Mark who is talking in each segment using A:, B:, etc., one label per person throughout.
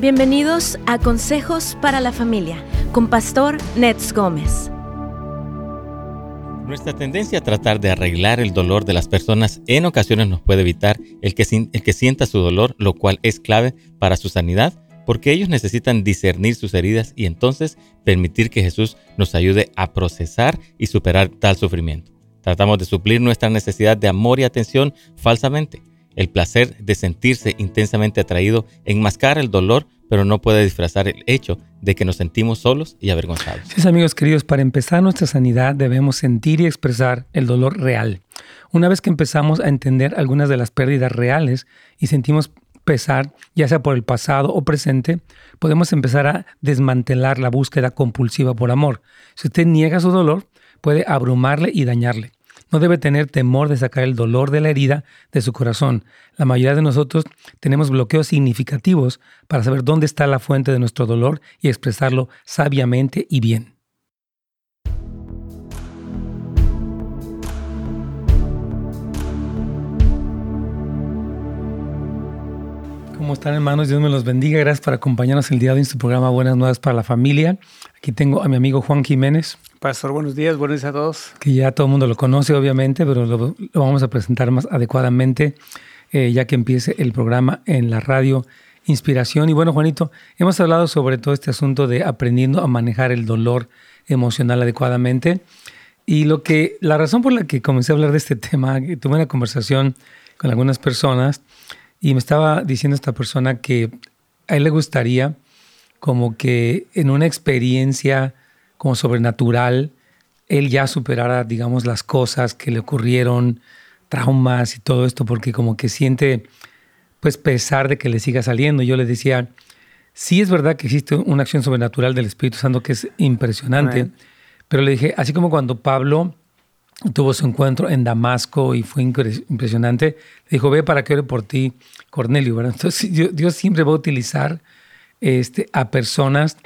A: Bienvenidos a Consejos para la Familia con Pastor Nets Gómez.
B: Nuestra tendencia a tratar de arreglar el dolor de las personas en ocasiones nos puede evitar el que, el que sienta su dolor, lo cual es clave para su sanidad, porque ellos necesitan discernir sus heridas y entonces permitir que Jesús nos ayude a procesar y superar tal sufrimiento. Tratamos de suplir nuestra necesidad de amor y atención falsamente. El placer de sentirse intensamente atraído enmascara el dolor, pero no puede disfrazar el hecho de que nos sentimos solos y avergonzados.
C: Sí, amigos queridos, para empezar nuestra sanidad debemos sentir y expresar el dolor real. Una vez que empezamos a entender algunas de las pérdidas reales y sentimos pesar, ya sea por el pasado o presente, podemos empezar a desmantelar la búsqueda compulsiva por amor. Si usted niega su dolor, puede abrumarle y dañarle. No debe tener temor de sacar el dolor de la herida de su corazón. La mayoría de nosotros tenemos bloqueos significativos para saber dónde está la fuente de nuestro dolor y expresarlo sabiamente y bien. ¿Cómo están hermanos? Dios me los bendiga. Gracias por acompañarnos el día de hoy en su programa Buenas Nuevas para la Familia. Aquí tengo a mi amigo Juan Jiménez.
D: Pastor, buenos días, buenos días a todos.
C: Que ya todo el mundo lo conoce, obviamente, pero lo, vamos a presentar más adecuadamente eh, ya que empiece el programa en la radio Inspiración. Y bueno, Juanito, hemos hablado sobre todo este asunto de aprendiendo a manejar el dolor emocional adecuadamente. Y lo que, la razón por la que comencé a hablar de este tema, tuve una conversación con algunas personas y me estaba diciendo esta persona que a él le gustaría como que en una experiencia como sobrenatural, él ya superara, digamos, las cosas que le ocurrieron, traumas y todo esto, porque como que siente, pues, pesar de que le siga saliendo. Yo le decía, sí es verdad que existe una acción sobrenatural del Espíritu Santo que es impresionante, pero le dije, así como cuando Pablo tuvo su encuentro en Damasco y fue impresionante, le dijo, ve para que ore por ti, Cornelio, ¿verdad? Entonces Dios, siempre va a utilizar este, a personas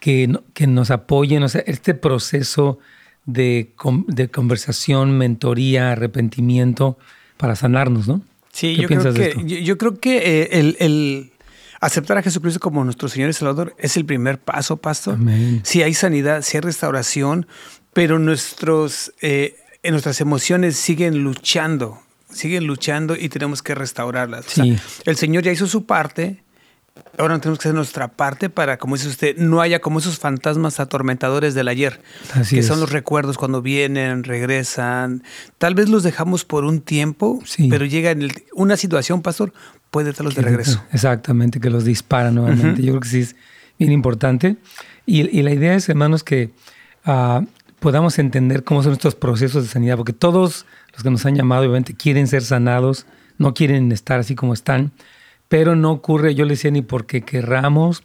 C: que, que nos apoyen, o sea, este proceso de, de, conversación, mentoría, arrepentimiento para sanarnos, ¿no?
D: Sí, yo creo, que, yo, creo que eh, el, el, aceptar a Jesucristo como nuestro Señor y Salvador es el primer paso, pastor. Si hay sanidad, si hay restauración, pero nuestros, eh, nuestras emociones siguen luchando, siguen luchando y tenemos que restaurarlas. el Señor ya hizo su parte, Ahora tenemos que hacer nuestra parte para, como dice usted, no haya como esos fantasmas atormentadores del ayer, que son los recuerdos cuando vienen, regresan. Tal vez los dejamos por un tiempo, pero llega en una situación, pastor, puede traerlos de regreso.
C: Exactamente, que los dispara nuevamente. Yo creo que sí es bien importante. Y, la idea es, hermanos, que uh, podamos entender cómo son estos procesos de sanidad, porque todos los que nos han llamado, obviamente, quieren ser sanados, no quieren estar así como están pero no ocurre, yo le decía, ni porque querramos,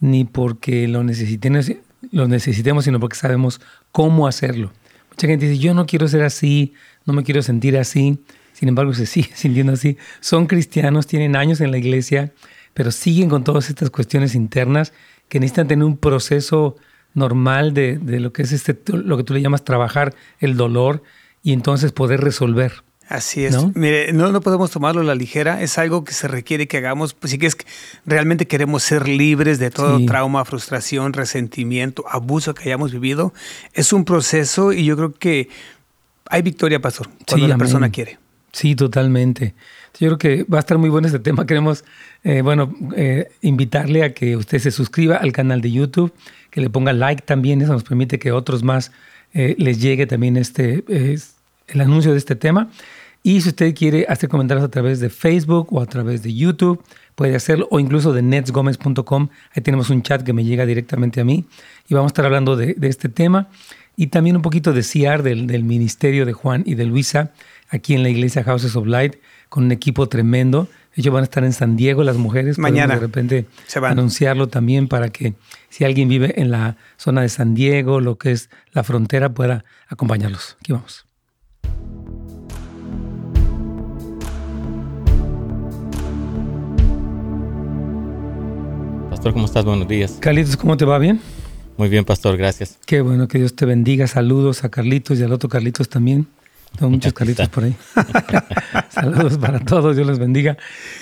C: ni porque lo necesitemos, lo necesitemos, sino porque sabemos cómo hacerlo. Mucha gente dice, yo no quiero ser así, no me quiero sentir así, sin embargo se sigue sintiendo así. Son cristianos, tienen años en la iglesia, pero siguen con todas estas cuestiones internas que necesitan tener un proceso normal de, de lo que es este, lo que tú le llamas trabajar el dolor y entonces poder resolver.
D: Así es. ¿No? Mire, no, no podemos tomarlo a la ligera, es algo que se requiere que hagamos, pues sí que es que realmente queremos ser libres de todo trauma, frustración, resentimiento, abuso que hayamos vivido. Es un proceso y yo creo que hay victoria, pastor, cuando la persona quiere.
C: Sí, totalmente. Yo creo que va a estar muy bueno este tema. Queremos, eh, bueno, eh, invitarle a que usted se suscriba al canal de YouTube, que le ponga like también. Eso nos permite que otros más eh, les llegue también este, el anuncio de este tema. Y si usted quiere hacer comentarios a través de Facebook o a través de YouTube, puede hacerlo, o incluso de netsgomez.com. Ahí tenemos un chat que me llega directamente a mí y vamos a estar hablando de, este tema y también un poquito de CIAR, del, del, ministerio de Juan y de Luisa, aquí en la iglesia Houses of Light, con un equipo tremendo. Ellos van a estar en San Diego, las mujeres.
D: Mañana.
C: De repente anunciarlo también para que si alguien vive en la zona de San Diego, lo que es la frontera, pueda acompañarlos. Aquí vamos.
B: Pastor, ¿cómo estás? Buenos días.
C: Carlitos, ¿cómo te va? ¿Bien?
B: Muy bien, Pastor, gracias.
C: Qué bueno, que Dios te bendiga. Saludos a Carlitos y al otro Carlitos también. Tengo muchos Carlitos por ahí. Saludos para todos, Dios los bendiga.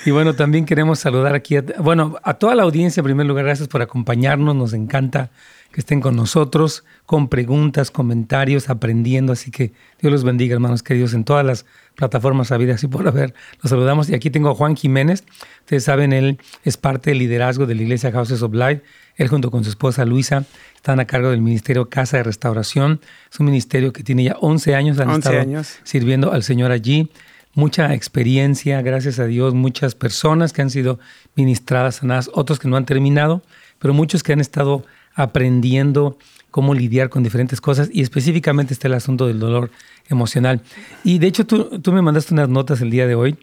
C: Y bueno, también queremos saludar aquí, a, bueno, a toda la audiencia, en primer lugar, gracias por acompañarnos, nos encanta que estén con nosotros, con preguntas, comentarios, aprendiendo, así que Dios los bendiga, hermanos queridos, en todas las plataformas habidas y por haber. Los saludamos y aquí tengo a Juan Jiménez, ustedes saben, él es parte del liderazgo de la iglesia Houses of Life, él junto con su esposa Luisa están a cargo del Ministerio Casa de Restauración. Es un ministerio que tiene ya 11 años, han
D: 11
C: estado
D: años.
C: sirviendo al Señor allí. Mucha experiencia, gracias a Dios, muchas personas que han sido ministradas, sanadas, otros que no han terminado, pero muchos que han estado aprendiendo cómo lidiar con diferentes cosas y específicamente está el asunto del dolor emocional. Y de hecho tú, tú me mandaste unas notas el día de hoy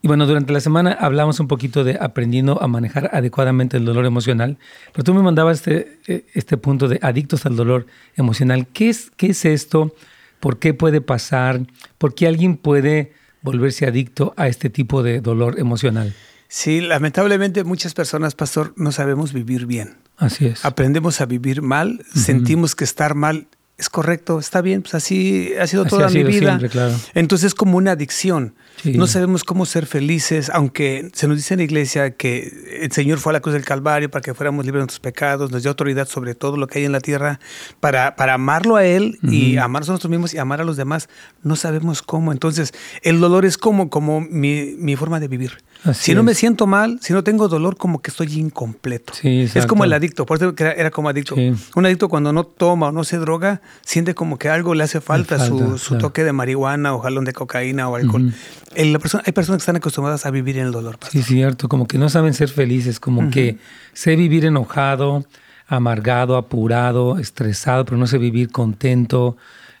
C: y bueno, durante la semana hablamos un poquito de aprendiendo a manejar adecuadamente el dolor emocional, pero tú me mandabas este, eh, este punto de adictos al dolor emocional. ¿Qué es, ¿Qué es esto? ¿Por qué puede pasar? ¿Por qué alguien puede volverse adicto a este tipo de dolor emocional?
D: Sí, lamentablemente muchas personas, pastor, no sabemos vivir bien.
C: Así es.
D: Aprendemos a vivir mal, sentimos que estar mal es correcto, está bien, pues así ha sido toda mi vida.
C: Siempre, claro.
D: Entonces es como una adicción. Sí. No sabemos cómo ser felices, aunque se nos dice en la iglesia que el Señor fue a la cruz del Calvario para que fuéramos libres de nuestros pecados, nos dio autoridad sobre todo lo que hay en la tierra, para, para amarlo a Él uh -huh. y amarnos a nosotros mismos y amar a los demás. No sabemos cómo. Entonces el dolor es como, como mi, mi forma de vivir. Así si no es. me siento mal, si no tengo dolor, como que estoy incompleto.
C: Sí,
D: es como el adicto, por eso era como adicto. Sí. Un adicto cuando no toma o no se droga, siente como que algo le hace falta, falta su, su claro. toque de marihuana o jalón de cocaína o alcohol. Uh -huh. El, la persona, hay personas que están acostumbradas a vivir en el dolor.
C: Pastor. Sí, cierto, como que no saben ser felices, como uh -huh. que sé vivir enojado, amargado, apurado, estresado, pero no sé vivir contento,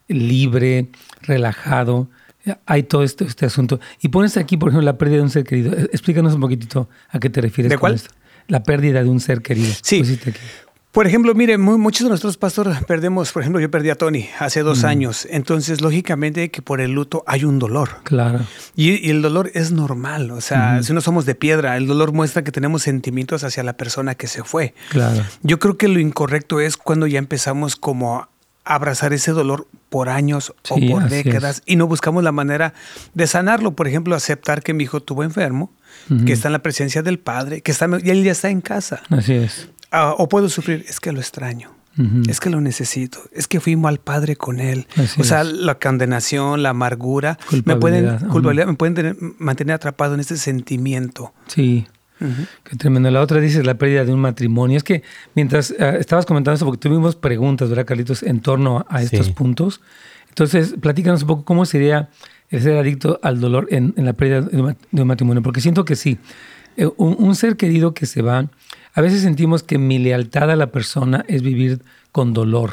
C: libre, relajado hay todo este, este, asunto. Y pones aquí, por ejemplo, la pérdida de un ser querido. Eh, explícanos un poquitito a qué te refieres.
D: ¿De cuál?
C: Esto. La pérdida de un ser querido.
D: Sí. Por ejemplo, mire, muy, muchos de nosotros, pastor, perdemos, por ejemplo, yo perdí a Tony hace dos mm. años. Entonces, lógicamente, que por el luto hay un dolor.
C: Claro.
D: Y, y el dolor es normal. O sea, mm. si no somos de piedra, el dolor muestra que tenemos sentimientos hacia la persona que se fue.
C: Claro.
D: Yo creo que lo incorrecto es cuando ya empezamos como abrazar ese dolor por años
C: sí,
D: o por décadas es. y no buscamos la manera de sanarlo. Por ejemplo, aceptar que mi hijo tuvo enfermo, uh -huh. que está en la presencia del padre, que está y él ya está en casa.
C: Así es.
D: Uh, o puedo sufrir, es que lo extraño. Uh -huh. Es que lo necesito, es que fui mal padre con él.
C: Así
D: o sea,
C: es.
D: la condenación, la amargura, me pueden, culpabilidad, me pueden tener, mantener atrapado en ese sentimiento.
C: Sí, Uh -huh. Qué tremendo. La otra dice la pérdida de un matrimonio. Es que mientras uh, estabas comentando eso, porque tuvimos preguntas, ¿verdad, Carlitos, en torno a estos sí. puntos. Entonces, platícanos un poco cómo sería el ser adicto al dolor en, en la pérdida de un matrimonio, porque siento que sí. Eh, un, un, ser querido que se va, a veces sentimos que mi lealtad a la persona es vivir con dolor.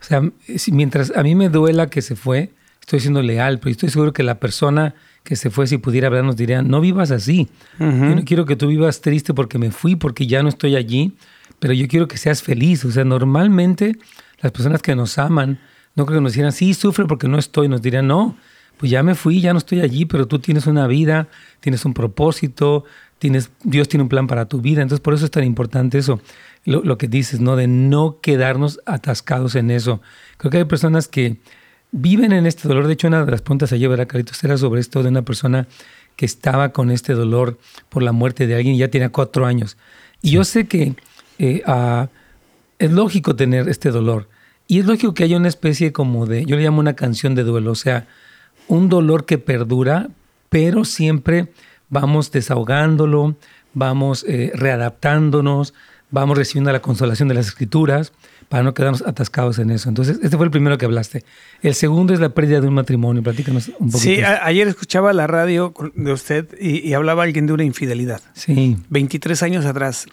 C: O sea, si, mientras a mí me duela que se fue, estoy siendo leal, pero estoy seguro que la persona que se fue, si pudiera hablar, nos diría, no vivas así. Uh -huh. Yo no quiero que tú vivas triste porque me fui, porque ya no estoy allí, pero yo quiero que seas feliz. O sea, normalmente las personas que nos aman, no creo que nos dijeran, sí, sufre porque no estoy, nos dirían, no, pues ya me fui, ya no estoy allí, pero tú tienes una vida, tienes un propósito, tienes, Dios tiene un plan para tu vida. Entonces, por eso es tan importante eso, lo, lo que dices, ¿no? De no quedarnos atascados en eso. Creo que hay personas que viven en este dolor. De hecho, una de las preguntas ayer, ¿verdad, Caritos? Era sobre esto de una persona que estaba con este dolor por la muerte de alguien y ya tenía cuatro años. Y sí. yo sé que eh, uh, es lógico tener este dolor. Y es lógico que haya una especie como de, yo le llamo una canción de duelo, o sea, un dolor que perdura, pero siempre vamos desahogándolo, vamos eh, readaptándonos, vamos recibiendo la consolación de las escrituras para no quedarnos atascados en eso. Entonces, este fue el primero que hablaste. El segundo es la pérdida de un matrimonio. Platícanos un poco.
D: Sí, ayer escuchaba la radio de usted y, y, hablaba alguien de una infidelidad.
C: Sí.
D: 23 años atrás.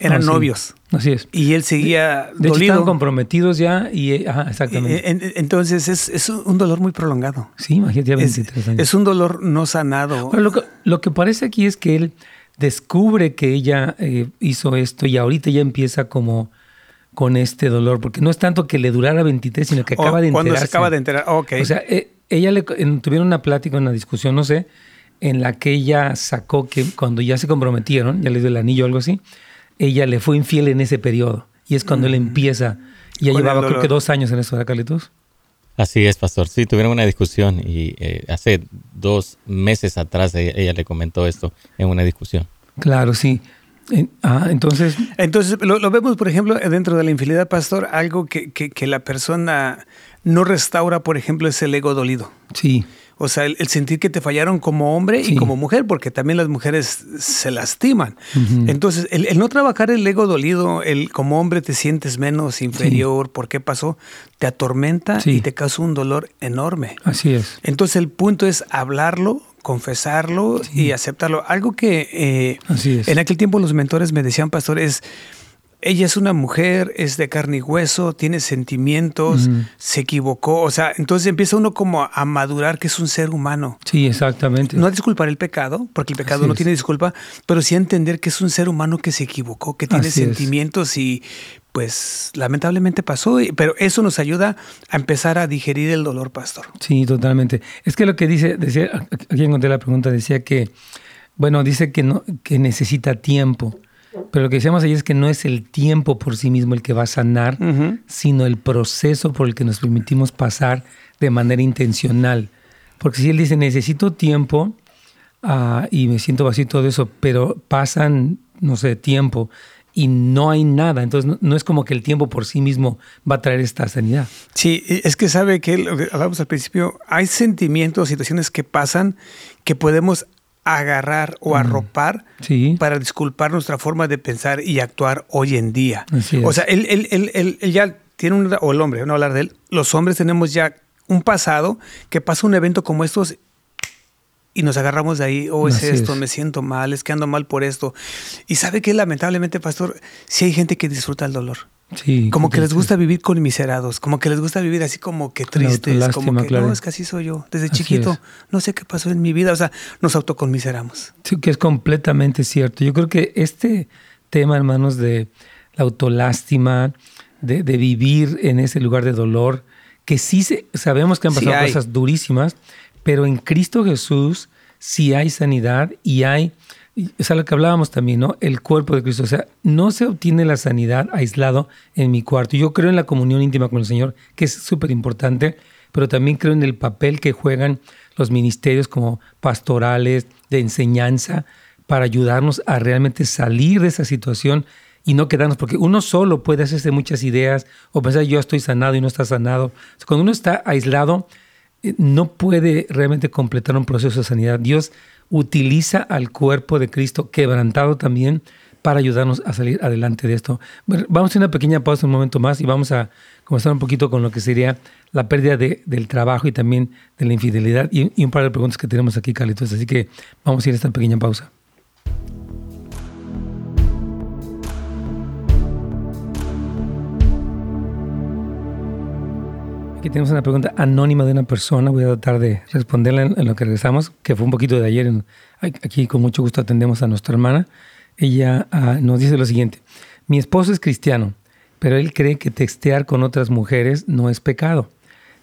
D: Eran oh,
C: novios.
D: Sí.
C: Así es.
D: Y él seguía
C: de, de
D: dolido.
C: Hecho, estaban comprometidos ya y ajá, exactamente.
D: En, entonces es, es, un dolor muy prolongado.
C: Sí, imagínate, ya 23
D: es,
C: años.
D: Es un dolor no sanado.
C: Bueno, lo, que, lo que parece aquí es que él descubre que ella eh, hizo esto y ahorita ya empieza como con este dolor, porque no es tanto que le durara 23, sino que acaba
D: oh,
C: de enterarse.
D: Cuando se acaba de enterar, ok.
C: O sea, eh, ella le en, tuvieron una plática, una discusión, no sé, en la que ella sacó que cuando ya se comprometieron, ya le dio el anillo o algo así, ella le fue infiel en ese periodo. Y es cuando mm. él empieza, ya llevaba creo que dos años en eso, ¿verdad, Carlitos?
B: Así es, pastor. Sí, tuvieron una discusión y eh, hace dos meses atrás ella, le comentó esto en una discusión.
C: Claro, sí. Ah, entonces.
D: Entonces, lo, vemos, por ejemplo, dentro de la infidelidad, pastor, algo que, que, la persona no restaura, por ejemplo, es el ego dolido.
C: Sí.
D: O sea, el, sentir que te fallaron como hombre y como mujer, porque también las mujeres se lastiman. Entonces, el, no trabajar el ego dolido, el como hombre te sientes menos inferior, ¿por qué pasó? Te atormenta y te causa un dolor enorme.
C: Así es.
D: Entonces, el punto es hablarlo, confesarlo y aceptarlo. Algo que eh, en aquel tiempo los mentores me decían, pastor, es ella es una mujer, es de carne y hueso, tiene sentimientos, se equivocó, o sea, entonces empieza uno como a madurar que es un ser humano.
C: Sí, exactamente.
D: No a disculpar el pecado, porque el pecado no tiene disculpa, pero sí a entender que es un ser humano que se equivocó, que tiene sentimientos y pues lamentablemente pasó, pero eso nos ayuda a empezar a digerir el dolor, pastor.
C: Sí, totalmente. Es que lo que dice, decía, aquí encontré la pregunta, decía que, bueno, dice que, no, que necesita tiempo. Pero lo que decíamos ahí es que no es el tiempo por sí mismo el que va a sanar, sino el proceso por el que nos permitimos pasar de manera intencional. Porque si él dice, necesito tiempo ah, y me siento vacío y todo eso, pero pasan, no sé, tiempo y no hay nada. Entonces no, es como que el tiempo por sí mismo va a traer esta sanidad.
D: Sí, es que sabe que lo que hablamos al principio, hay sentimientos, situaciones que pasan que podemos agarrar o arropar para disculpar nuestra forma de pensar y actuar hoy en día. o sea, él, él, él, él, ya tiene un, o el hombre, no hablar de él, los hombres tenemos ya un pasado que pasa un evento como estos y nos agarramos de ahí, oh, es esto, me siento mal, es que ando mal por esto. Y sabe que lamentablemente, pastor, si hay gente que disfruta el dolor como que les gusta vivir con miserados, como que les gusta vivir así como que tristes, como que no, es que así soy yo. Desde chiquito, no sé qué pasó en mi vida, o sea, nos autoconmiseramos.
C: Sí, que es completamente cierto. Yo creo que este tema, hermanos, de la autolástima, de, vivir en ese lugar de dolor, que sí sabemos que han pasado cosas durísimas, pero en Cristo Jesús sí hay sanidad y hay es a lo que hablábamos también, ¿no? El cuerpo de Cristo. O sea, no se obtiene la sanidad aislado en mi cuarto. Yo creo en la comunión íntima con el Señor, que es súper importante, pero también creo en el papel que juegan los ministerios como pastorales, de enseñanza, para ayudarnos a realmente salir de esa situación y no quedarnos, porque uno solo puede hacerse muchas ideas o pensar yo estoy sanado y no está sanado. Cuando uno está aislado, eh, no puede realmente completar un proceso de sanidad. Dios utiliza al cuerpo de Cristo quebrantado también para ayudarnos a salir adelante de esto. vamos a hacer una pequeña pausa un momento más y vamos a comenzar un poquito con lo que sería la pérdida de, del trabajo y también de la infidelidad y, y, un par de preguntas que tenemos aquí, Carlitos. Así que vamos a ir a esta pequeña pausa. Aquí tenemos una pregunta anónima de una persona. Voy a tratar de responderla en, lo que regresamos, que fue un poquito de ayer. aquí con mucho gusto atendemos a nuestra hermana. Ella ah, nos dice lo siguiente. Mi esposo es cristiano, pero él cree que textear con otras mujeres no es pecado.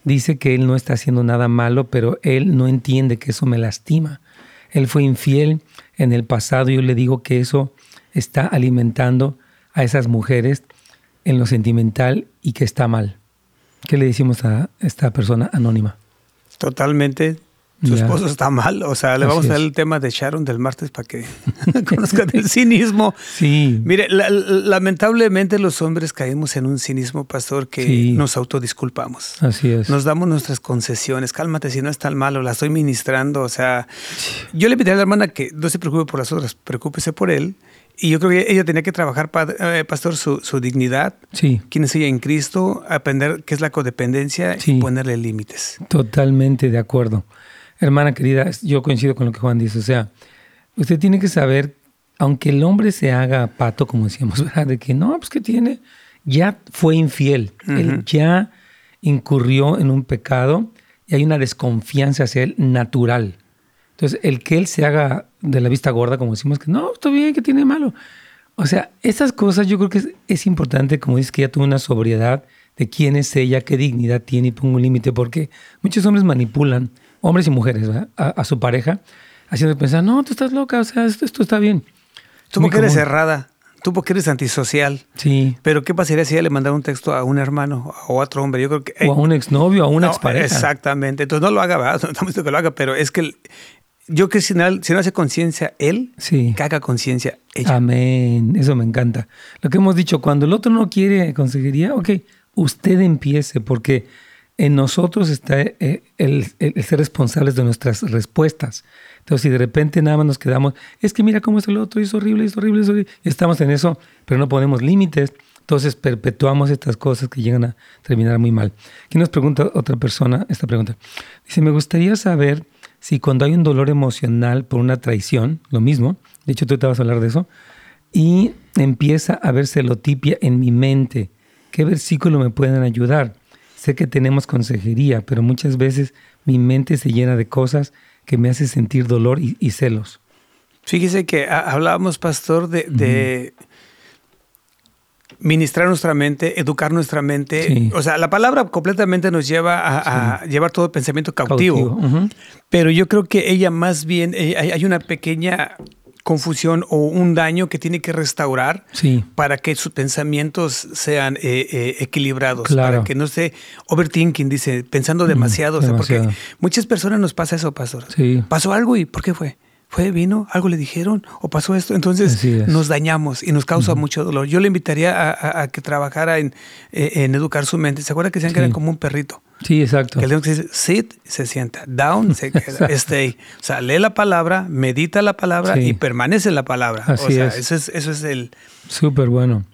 C: Dice que él no está haciendo nada malo, pero él no entiende que eso me lastima. Él fue infiel en el pasado y yo le digo que eso está alimentando a esas mujeres en lo sentimental y que está mal. ¿Qué le decimos a esta persona anónima?
D: Totalmente. Su esposo está mal. O sea, le vamos a dar el tema de Sharon del martes para que conozcan el cinismo.
C: Sí.
D: Mire, lamentablemente los hombres caemos en un cinismo, pastor, que nos autodisculpamos.
C: Así es.
D: Nos damos nuestras concesiones. Cálmate, si no es tan malo, la estoy ministrando. O sea, yo le pediría a la hermana que no se preocupe por las otras, preocúpese por él y yo creo que ella tenía que trabajar, eh, pastor, su, dignidad,
C: sí.
D: quién es ella en Cristo, aprender qué es la codependencia y ponerle límites.
C: Totalmente de acuerdo. Hermana querida, yo coincido con lo que Juan dice. O sea, usted tiene que saber, aunque el hombre se haga pato, como decíamos, ¿verdad? De que no, pues que tiene, ya fue infiel, él ya incurrió en un pecado y hay una desconfianza hacia él natural. Entonces, el que él se haga de la vista gorda, como decimos, que no, está bien, que tiene malo. O sea, esas cosas yo creo que es, importante, como dices, que ella tuvo una sobriedad de quién es ella, qué dignidad tiene y pongo un límite, porque muchos hombres manipulan, hombres y mujeres, a, su pareja, haciendo pensar, no, tú estás loca, o sea, esto, está bien.
D: Mujer es cerrada. tú porque eres antisocial.
C: Sí.
D: Pero ¿qué pasaría si ella le mandara un texto a un hermano o a otro hombre? Yo creo que...
C: o a un exnovio, a una expareja.
D: Exactamente. Entonces no lo haga, ¿verdad? No estamos diciendo que lo haga, pero es que yo que si no, si no hace conciencia él,
C: sí.
D: que haga conciencia ella.
C: Amén. Eso me encanta. Lo que hemos dicho, cuando el otro no quiere conseguiría, ok, usted empiece, porque en nosotros está eh, el, ser responsables de nuestras respuestas. Entonces, si de repente nada más nos quedamos, es que mira cómo es el otro, es horrible, es horrible, es horrible, estamos en eso, pero no ponemos límites, entonces perpetuamos estas cosas que llegan a terminar muy mal. Aquí nos pregunta otra persona esta pregunta. Dice, me gustaría saber si cuando hay un dolor emocional por una traición, lo mismo, de hecho tú te vas a hablar de eso, y empieza a ver celotipia en mi mente, ¿qué versículo me pueden ayudar? Sé que tenemos consejería, pero muchas veces mi mente se llena de cosas que me hacen sentir dolor y, celos.
D: Fíjese que hablábamos, pastor, de, ministrar nuestra mente, educar nuestra mente. O sea, la palabra completamente nos lleva a, llevar todo el pensamiento cautivo. Pero yo creo que ella más bien, eh, hay una pequeña confusión o un daño que tiene que restaurar para que sus pensamientos sean eh, eh, equilibrados, para que no esté overthinking, dice, pensando demasiado. porque muchas personas nos pasa eso, pastor. Pasó algo y ¿por qué fue? Fue, vino, algo le dijeron o pasó esto. Entonces nos dañamos y nos causa mucho dolor. Yo le invitaría a, que trabajara en, eh, en, educar su mente. ¿Se acuerda que decían que era como un perrito?
C: Sí, exacto.
D: Que que dice sit, se sienta. Down, se queda. Stay. O sea, lee la palabra, medita la palabra y permanece en la palabra.
C: Así
D: o sea,
C: es.
D: Eso es, eso es el...
C: Súper bueno.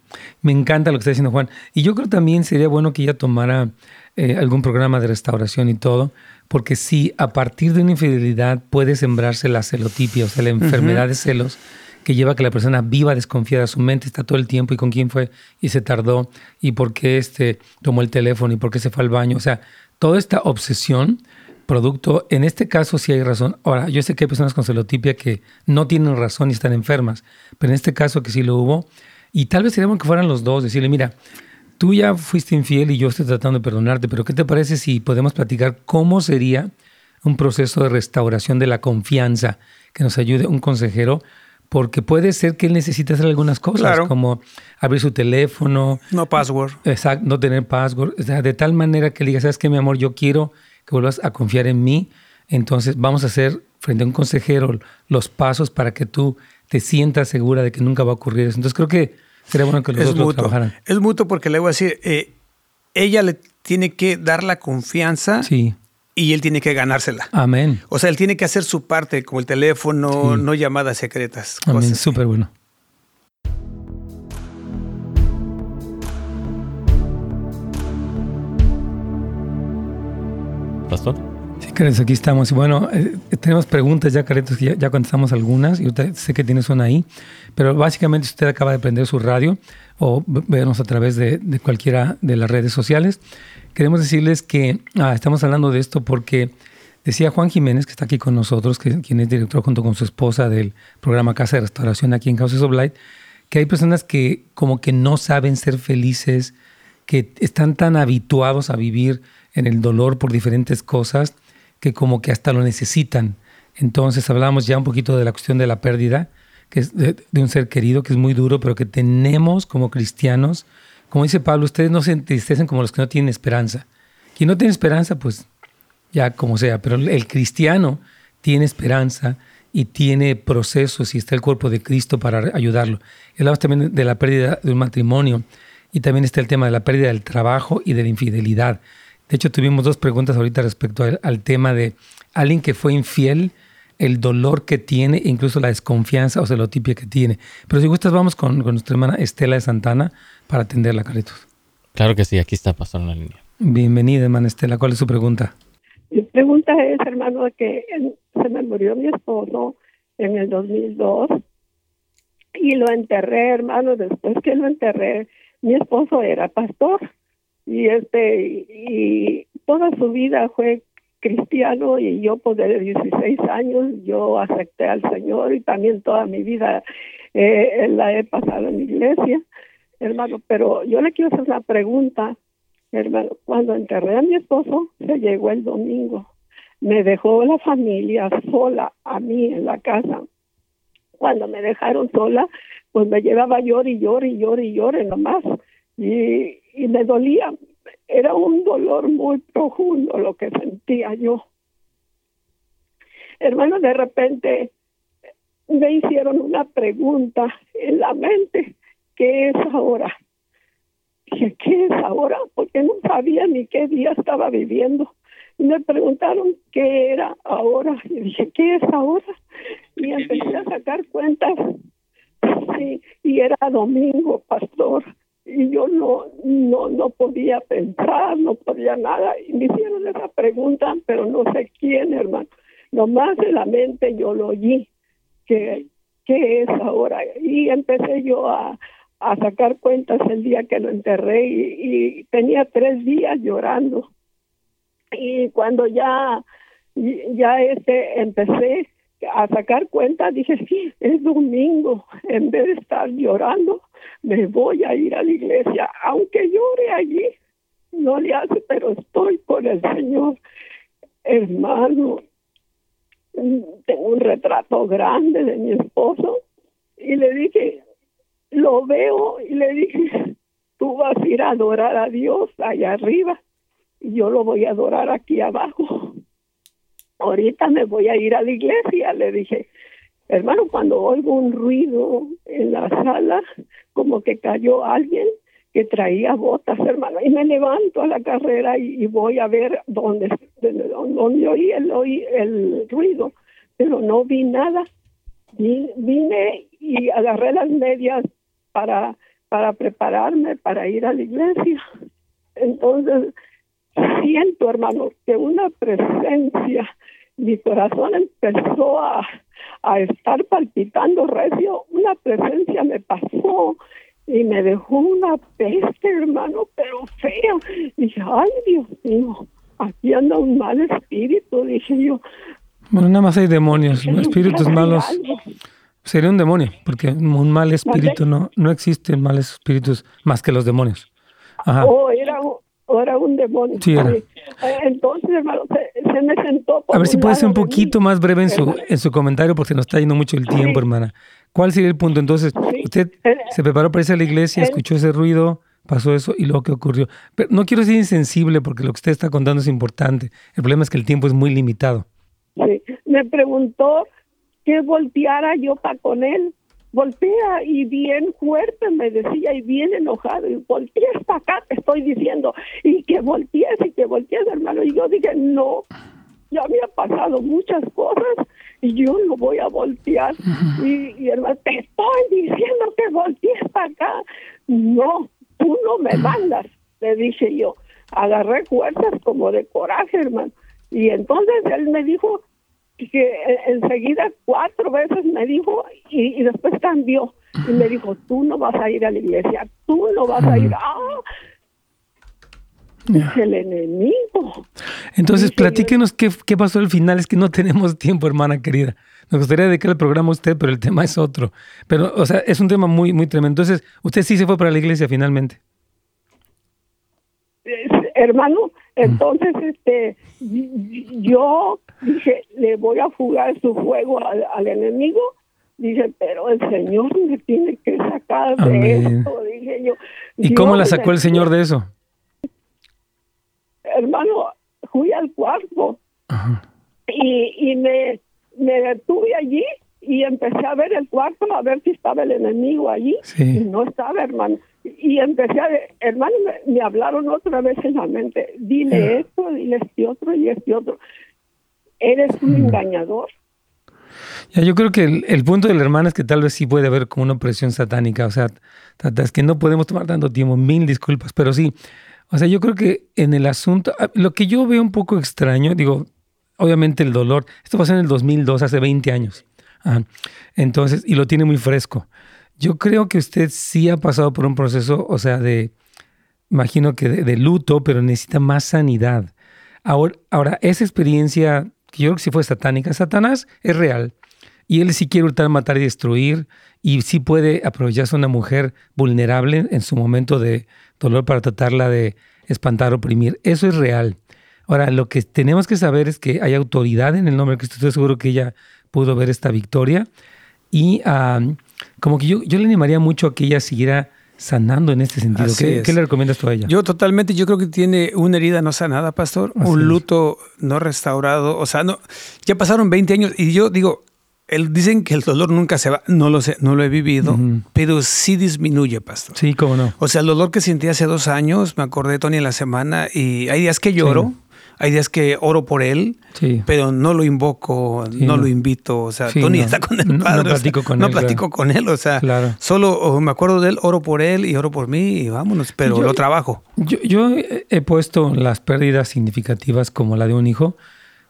C: Me encanta lo que está diciendo Juan. Y yo creo también sería bueno que ella tomara eh, algún programa de restauración y todo, porque si a partir de una infidelidad puede sembrarse la celotipia, o sea, la enfermedad de celos, que lleva a que la persona viva desconfiada, su mente está todo el tiempo y con quién fue y se tardó y por qué este, tomó el teléfono y por qué se fue al baño. O sea, toda esta obsesión, producto, en este caso sí hay razón. Ahora, yo sé que hay personas con celotipia que no tienen razón y están enfermas, pero en este caso que sí lo hubo, y tal vez sería bueno que fueran los dos, decirle, mira, tú ya fuiste infiel y yo estoy tratando de perdonarte, pero ¿qué te parece si podemos platicar cómo sería un proceso de restauración de la confianza que nos ayude un consejero? Porque puede ser que él necesite hacer algunas cosas, como abrir su teléfono.
D: No password.
C: Exacto, no tener password. O sea, de tal manera que le diga, ¿sabes qué, mi amor? Yo quiero que vuelvas a confiar en mí. Entonces vamos a hacer frente a un consejero los pasos para que tú te sientas segura de que nunca va a ocurrir eso. Entonces creo que Sería bueno que los es dos trabajaran.
D: Es mutuo porque le voy a decir, eh, ella le tiene que dar la confianza
C: sí.
D: y él tiene que ganársela.
C: Amén.
D: O sea, él tiene que hacer su parte, como el teléfono, no llamadas secretas.
C: Amén, súper bueno.
B: Pastor.
C: Sí, aquí estamos. Y bueno, eh, tenemos preguntas ya, Caretos, que ya, contestamos algunas. Y usted sé que tienes una ahí. Pero básicamente, si usted acaba de prender su radio o vernos a través de, cualquiera de las redes sociales, queremos decirles que ah, estamos hablando de esto porque decía Juan Jiménez, que está aquí con nosotros, que, quien es director junto con su esposa del programa Casa de Restauración aquí en Houses of Light, que hay personas que como que no saben ser felices, que están tan habituados a vivir en el dolor por diferentes cosas que como que hasta lo necesitan. Entonces hablamos ya un poquito de la cuestión de la pérdida, que es de, un ser querido, que es muy duro, pero que tenemos como cristianos, como dice Pablo, ustedes no se entristecen como los que no tienen esperanza. Quien no tiene esperanza, pues ya como sea, pero el cristiano tiene esperanza y tiene procesos y está el cuerpo de Cristo para ayudarlo. Hablamos también de la pérdida de un matrimonio y también está el tema de la pérdida del trabajo y de la infidelidad. De hecho, tuvimos dos preguntas ahorita respecto al, tema de alguien que fue infiel, el dolor que tiene, incluso la desconfianza o celotipia que tiene. Pero si gustas, vamos con, nuestra hermana Estela de Santana para atenderla, Carlitos.
B: Claro que sí, aquí está pasando la línea.
C: Bienvenida, hermana Estela. ¿Cuál es su pregunta?
E: Mi pregunta es, hermano, que se me murió mi esposo en el 2002 y lo enterré, hermano. Después que lo enterré, mi esposo era pastor y este y toda su vida fue cristiano y yo pues de 16 años yo acepté al Señor y también toda mi vida eh, la he pasado en la iglesia, hermano, pero yo le quiero hacer una pregunta, hermano, cuando enterré a mi esposo se llegó el domingo, me dejó la familia sola a mí en la casa. Cuando me dejaron sola, pues me llevaba llor y llor y llor y llore nomás. Y, y me dolía, era un dolor muy profundo lo que sentía yo. Hermano, de repente me hicieron una pregunta en la mente, ¿qué es ahora? Dije, ¿qué es ahora? Porque no sabía ni qué día estaba viviendo. Me preguntaron qué era ahora. Y dije, ¿qué es ahora? Y empecé a sacar cuentas. Sí, y era domingo, pastor. Y yo no, no, no podía pensar, no podía nada. Y me hicieron esa pregunta, pero no sé quién, hermano. Nomás en la mente yo lo oí que qué es ahora. Y empecé yo a, a sacar cuentas el día que lo enterré y, tenía tres días llorando. Y cuando ya, ya este empecé a sacar cuentas, dije, sí, es domingo, en vez de estar llorando, me voy a ir a la iglesia, aunque llore allí, no le hace, pero estoy con el Señor. Hermano, tengo un retrato grande de mi esposo y le dije, lo veo y le dije, tú vas a ir a adorar a Dios allá arriba y yo lo voy a adorar aquí abajo. Ahorita me voy a ir a la iglesia, le dije. Hermano, cuando oigo un ruido en la sala, como que cayó alguien que traía botas, hermano, y me levanto a la carrera y, voy a ver dónde, dónde, oí, el, oí el ruido, pero no vi nada. vine y agarré las medias para, para prepararme para ir a la iglesia. Entonces, siento, hermano, que una presencia, mi corazón empezó a, a estar palpitando recio, una presencia me pasó y me dejó una peste, hermano, pero feo. Y dije, ay, Dios mío, aquí anda un mal espíritu, dije yo.
C: Bueno, nada más hay demonios, espíritus malos. Sería un demonio, porque un mal espíritu no, no existen males espíritus más que los demonios.
E: Ajá. Oh, era, era un demonio.
C: Sí, era. Eh,
E: entonces, hermano, se, me sentó.
C: a ver si puede ser un poquito más breve en su, en su comentario, porque nos está yendo mucho el tiempo, hermana. ¿Cuál sería el punto? Entonces, usted se preparó para irse a la iglesia, escuchó ese ruido, pasó eso y luego qué ocurrió. Pero no quiero ser insensible porque lo que usted está contando es importante. El problema es que el tiempo es muy limitado.
E: Sí, me preguntó que volteara yo para con él. Voltea y bien fuerte me decía y bien enojado y voltees para acá, te estoy diciendo, y que voltees y que voltees, hermano. Y yo dije, no, ya me ha pasado muchas cosas y yo no voy a voltear. y, y, hermano, te estoy diciendo que voltees para acá. No, tú no me mandas, le dije yo. Agarré fuerzas como de coraje, hermano. Y entonces él me dijo, que enseguida cuatro veces me dijo y, después cambió y me dijo, tú no vas a ir a la iglesia, tú no vas a ir. ¡Ah! el enemigo.
C: Entonces, platíquenos qué, qué, pasó al final. Es que no tenemos tiempo, hermana querida. Nos gustaría dedicar el programa a usted, pero el tema es otro. Pero, o sea, es un tema muy, muy tremendo. Entonces, ¿usted sí se fue para la iglesia finalmente?
E: Hermano, entonces, este, yo dije, le voy a jugar su fuego al, enemigo. Dije, pero el Señor me tiene que sacar de esto, dije yo.
C: ¿Y cómo la sacó el Señor de eso?
E: Hermano, fui al cuarto y, y me, me detuve allí y empecé a ver el cuarto a ver si estaba el enemigo allí. Y no estaba, hermano y empecé a, hermano, me, hablaron otra vez en la mente, dile esto, dile este otro y este otro. Eres un engañador.
C: Ya, yo creo que el, punto del hermano es que tal vez sí puede haber como una opresión satánica, o sea, es que no podemos tomar tanto tiempo, mil disculpas, pero sí, o sea, yo creo que en el asunto, lo que yo veo un poco extraño, digo, obviamente el dolor, esto pasó en el 2002, hace 20 años, entonces, y lo tiene muy fresco. Yo creo que usted sí ha pasado por un proceso, o sea, de, imagino que de, luto, pero necesita más sanidad. Ahora, ahora, esa experiencia, que yo creo que sí fue satánica, Satanás es real. Y él sí quiere hurtar, matar y destruir. Y sí puede aprovecharse una mujer vulnerable en su momento de dolor para tratarla de espantar, oprimir. Eso es real. Ahora, lo que tenemos que saber es que hay autoridad en el nombre de Cristo. Estoy seguro que ella pudo ver esta victoria Y como que yo, yo le animaría mucho a que ella siguiera sanando en este sentido. ¿Qué, le recomiendas tú a ella?
D: Yo totalmente, yo creo que tiene una herida no sanada, pastor, un luto no restaurado, o sea, no, ya pasaron 20 años y yo digo, él, dicen que el dolor nunca se va, no lo sé, no lo he vivido, pero sí disminuye, pastor.
C: Sí, cómo no.
D: O sea, el dolor que sentí hace dos años, me acordé Tony en la semana y hay días que lloro. Hay días que oro por él, pero no lo invoco, no, lo invito. O sea, Tony está con el Padre. No, platico con él. No platico con él. O sea, solo me acuerdo de él, oro por él y oro por mí y vámonos, pero lo trabajo.
C: Yo, yo he puesto las pérdidas significativas como la de un hijo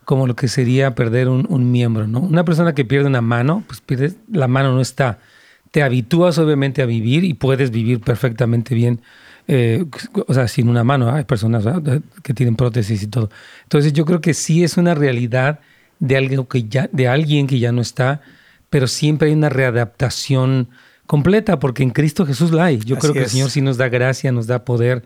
C: como lo que sería perder un, miembro, ¿no? Una persona que pierde una mano, pues pierdes, la mano no está. Te habitúas obviamente a vivir y puedes vivir perfectamente bien, eh, o sea, sin una mano. Hay personas que tienen prótesis y todo. Entonces yo creo que sí es una realidad de, algo que ya, de alguien que ya no está, pero siempre hay una readaptación completa, porque en Cristo Jesús la hay. Yo creo que el Señor sí nos da gracia, nos da poder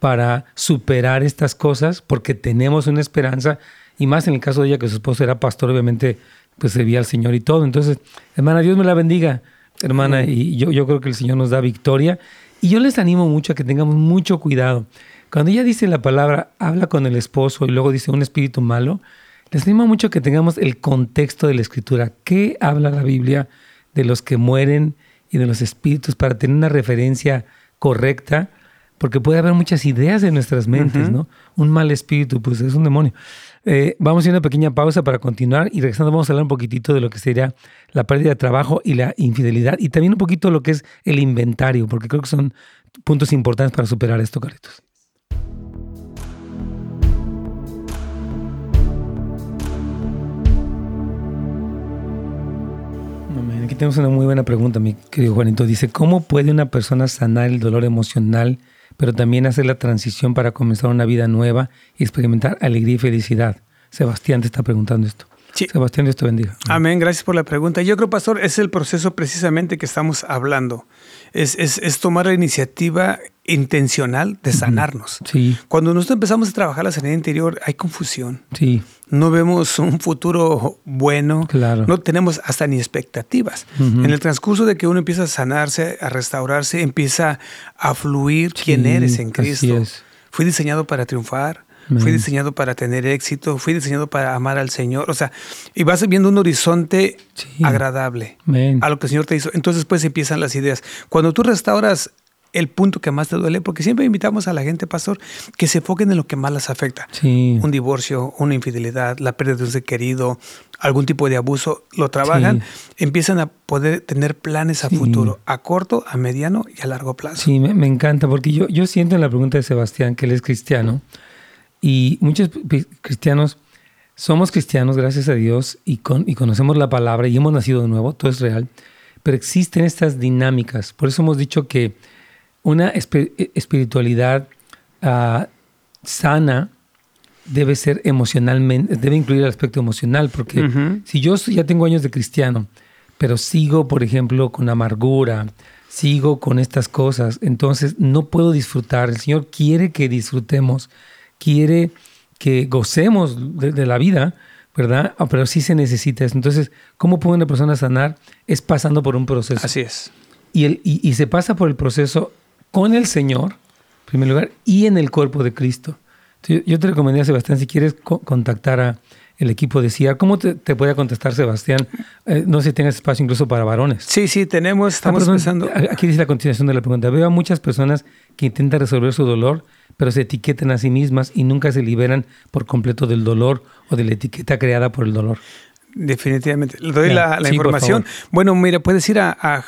C: para superar estas cosas, porque tenemos una esperanza y más en el caso de ella que su esposo era pastor, obviamente pues servía al Señor y todo. Entonces, hermana, Dios me la bendiga, hermana, y yo, yo creo que el Señor nos da victoria. Y yo les animo mucho a que tengamos mucho cuidado. Cuando ella dice la palabra, habla con el esposo y luego dice un espíritu malo, les animo mucho a que tengamos el contexto de la escritura. ¿Qué habla la Biblia de los que mueren y de los espíritus para tener una referencia correcta? Porque puede haber muchas ideas en nuestras mentes, ¿no? Un mal espíritu, pues es un demonio. Eh, vamos a ir a una pequeña pausa para continuar y regresando vamos a hablar un poquitito de lo que sería la pérdida de trabajo y la infidelidad y también un poquito lo que es el inventario, porque creo que son puntos importantes para superar esto, Carlitos. Aquí tenemos una muy buena pregunta, mi querido Juanito. Dice, ¿cómo puede una persona sanar el dolor emocional pero también hacer la transición para comenzar una vida nueva y experimentar alegría y felicidad. Sebastián te está preguntando esto. Sebastián, Dios te bendiga.
D: Amén, gracias por la pregunta. Yo creo, pastor, es el proceso precisamente que estamos hablando. Es, es, es tomar la iniciativa intencional de sanarnos.
C: Sí.
D: Cuando nosotros empezamos a trabajar la sanidad interior, hay confusión.
C: Sí.
D: No vemos un futuro bueno.
C: Claro.
D: No tenemos hasta ni expectativas. En el transcurso de que uno empieza a sanarse, a restaurarse, empieza a fluir quién eres en Cristo. Fui diseñado para triunfar Fui diseñado para tener éxito, fui diseñado para amar al Señor. O sea, y vas viendo un horizonte agradable a lo que el Señor te hizo. Entonces, pues empiezan las ideas. Cuando tú restauras el punto que más te duele, porque siempre invitamos a la gente, pastor, que se enfoquen en lo que más les afecta. Un divorcio, una infidelidad, la pérdida de un ser querido, algún tipo de abuso, lo trabajan, empiezan a poder tener planes a futuro, a corto, a mediano y a largo plazo.
C: Sí, me, me, encanta, porque yo, yo siento en la pregunta de Sebastián, que él es cristiano, y muchos cristianos somos cristianos, gracias a Dios, y, con, y conocemos la palabra y hemos nacido de nuevo, todo es real, pero existen estas dinámicas. Por eso hemos dicho que una e, espiritualidad ah, sana debe ser emocionalmente, debe incluir el aspecto emocional, porque si yo ya tengo años de cristiano, pero sigo, por ejemplo, con amargura, sigo con estas cosas, entonces no puedo disfrutar. El Señor quiere que disfrutemos quiere que gocemos de, la vida, ¿verdad? Ah, pero sí se necesita eso. Entonces, ¿cómo puede una persona sanar? Es pasando por un proceso.
D: Así es.
C: Y, el, y, se pasa por el proceso con el Señor, en primer lugar, y en el cuerpo de Cristo. yo te recomendaría, Sebastián, si quieres contactar a el equipo decía. ¿Cómo te, puede contestar Sebastián? Eh, no sé si tengas espacio incluso para varones.
D: Sí, sí, tenemos, estamos ah, pensando.
C: Aquí dice la continuación de la pregunta. Veo a muchas personas que intentan resolver su dolor, pero se etiquetan a sí mismas y nunca se liberan por completo del dolor o de la etiqueta creada por el dolor.
D: Definitivamente. Le doy la, información. Bueno, mira, puedes ir a, a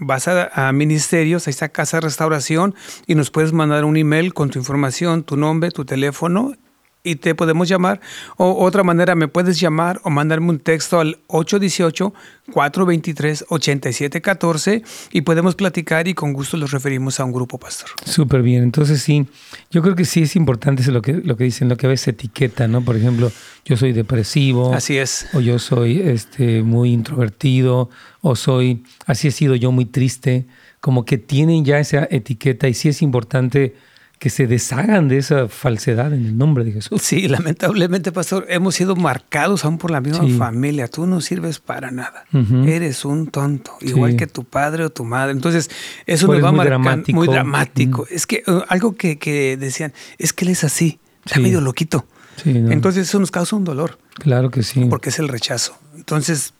D: vas a, a, ministerios, ahí está Casa Restauración, y nos puedes mandar un email con tu información, tu nombre, tu teléfono, y te podemos llamar. O otra manera, me puedes llamar o mandarme un texto al 818-423-8714 y podemos platicar y con gusto los referimos a un grupo pastor.
C: Súper bien. Entonces sí, yo creo que sí es importante lo que, lo que dicen, lo que a veces etiqueta, ¿no? Por ejemplo, yo soy depresivo.
D: Así es.
C: O yo soy este, muy introvertido. O soy, así he sido yo muy triste. Como que tienen ya esa etiqueta y sí es importante que se deshagan de esa falsedad en el nombre de Jesús.
D: Sí, lamentablemente, pastor, hemos sido marcados aún por la misma familia. Tú no sirves para nada. Eres un tonto, igual que tu padre o tu madre. Entonces, eso nos va muy marcando muy dramático. Es que uh, algo que, decían, es que él es así, está medio loquito. Entonces, eso nos causa un dolor.
C: Claro que sí.
D: Porque es el rechazo. Entonces,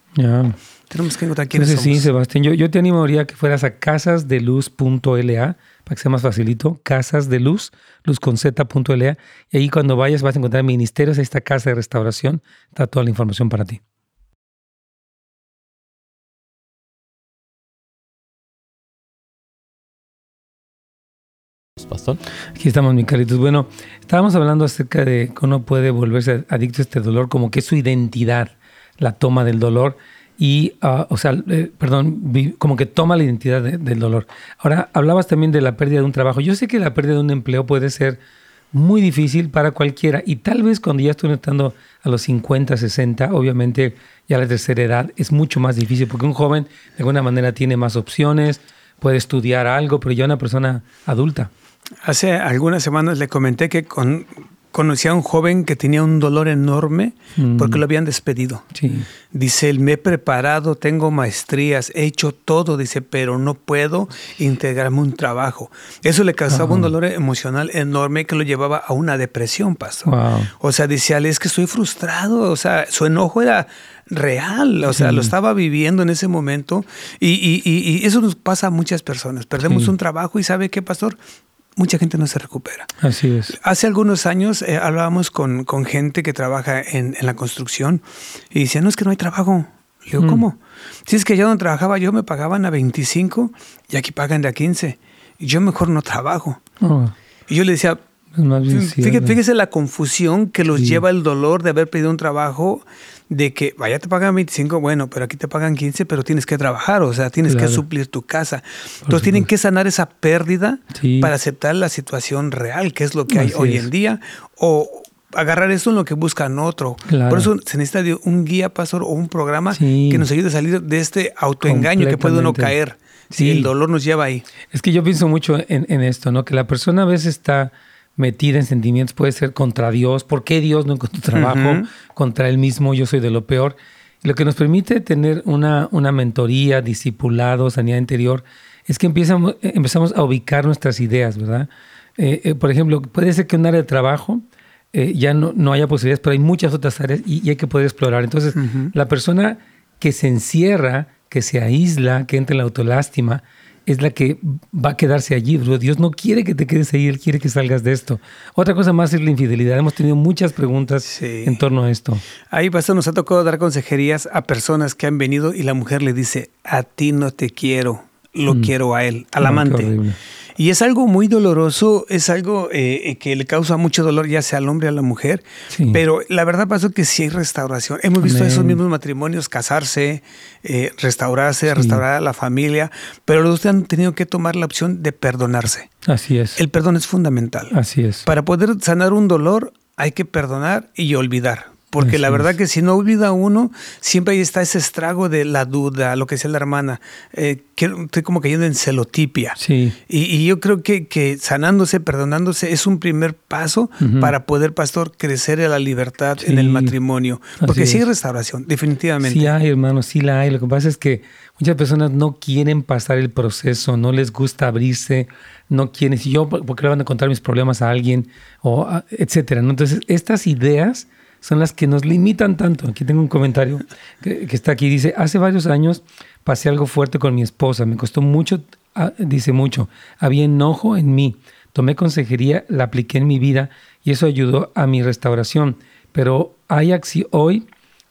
D: tenemos que encontrar quiénes
C: Entonces, Sí, Sebastián, yo, yo te animaría que fueras a casasdeluz.la para que sea más facilito, Casas de Luz, y ahí cuando vayas vas a encontrar ministerios, esta casa de restauración, está toda la información para ti.
B: Pastor.
C: Aquí estamos, mi caritos. Bueno, estábamos hablando acerca de cómo puede volverse adicto a este dolor, como que es su identidad, la toma del dolor y, ah, o sea, eh, perdón, como que toma la identidad del dolor. Ahora, hablabas también de la pérdida de un trabajo. Yo sé que la pérdida de un empleo puede ser muy difícil para cualquiera y tal vez cuando ya estoy estando a los 50, 60, obviamente ya la tercera edad es mucho más difícil porque un joven de alguna manera tiene más opciones, puede estudiar algo, pero ya una persona adulta.
D: Hace algunas semanas le comenté que con, conocí a un joven que tenía un dolor enorme porque mm. lo habían despedido. Dice, él, me he preparado, tengo maestrías, he hecho todo, dice, pero no puedo integrarme un trabajo. Eso le causaba un dolor emocional enorme que lo llevaba a una depresión, pastor. O sea, decía, es que estoy frustrado, o sea, su enojo era real, o sea, lo estaba viviendo en ese momento y, y, eso nos pasa a muchas personas. Perdemos un trabajo y ¿sabe qué, pastor? Mucha gente no se recupera.
C: Así es.
D: Hace algunos años eh, hablábamos con, con, gente que trabaja en, en, la construcción y decían, no, es que no hay trabajo. Le digo, mm. ¿cómo? Si es que yo donde trabajaba yo me pagaban a 25 y aquí pagan de a 15. Y yo mejor no trabajo. Oh. Y yo le decía, fíjese, la confusión que los lleva el dolor de haber pedido un trabajo de que vaya te pagan 25, bueno, pero aquí te pagan 15, pero tienes que trabajar, o sea, tienes que suplir tu casa. Entonces tienen que sanar esa pérdida para aceptar la situación real, que es lo que hay hoy en día, o agarrar esto en lo que buscan otro. Por eso se necesita un guía, pastor, o un programa que nos ayude a salir de este autoengaño que puede uno caer. Si el dolor nos lleva ahí.
C: Es que yo pienso mucho en, en esto, ¿no? Que la persona a veces está metida en sentimientos, puede ser contra Dios, ¿por qué Dios no encontró trabajo? Contra él mismo, yo soy de lo peor. lo que nos permite tener una, una mentoría, discipulado, sanidad interior, es que empezamos, empezamos a ubicar nuestras ideas, ¿verdad? Eh, eh, por ejemplo, puede ser que un área de trabajo eh, ya no, no, haya posibilidades, pero hay muchas otras áreas y, hay que poder explorar. Entonces, la persona que se encierra, que se aísla, que entra en la autolástima, es la que va a quedarse allí. Dios no quiere que te quedes ahí, Él quiere que salgas de esto. Otra cosa más es la infidelidad. Hemos tenido muchas preguntas en torno a esto.
D: Ahí, pastor, nos ha tocado dar consejerías a personas que han venido y la mujer le dice, a ti no te quiero, lo mm. quiero a él, al amante. Y es algo muy doloroso, es algo eh, eh, que le causa mucho dolor ya sea al hombre o a la mujer, pero la verdad pasó que sí hay restauración. Hemos visto esos mismos matrimonios casarse, eh, restaurarse, restaurar a la familia, pero los dos han tenido que tomar la opción de perdonarse.
C: Así es.
D: El perdón es fundamental.
C: Así es.
D: Para poder sanar un dolor hay que perdonar y olvidar. Porque la verdad que si no olvida uno, siempre ahí está ese estrago de la duda, lo que decía la hermana, eh, que estoy como cayendo en celotipia.
C: Sí.
D: Y, yo creo que, que, sanándose, perdonándose, es un primer paso para poder, pastor, crecer en la libertad en el matrimonio. Porque sí hay restauración, definitivamente.
C: Sí hay, hermano, sí la hay. Lo que pasa es que muchas personas no quieren pasar el proceso, no les gusta abrirse, no quieren, si yo, ¿por qué le van a contar mis problemas a alguien? O, etcétera. Entonces, estas ideas son las que nos limitan tanto. Aquí tengo un comentario que, está aquí. Dice, hace varios años pasé algo fuerte con mi esposa. Me costó mucho, ah, dice mucho. Había enojo en mí. Tomé consejería, la apliqué en mi vida y eso ayudó a mi restauración. Pero hay hoy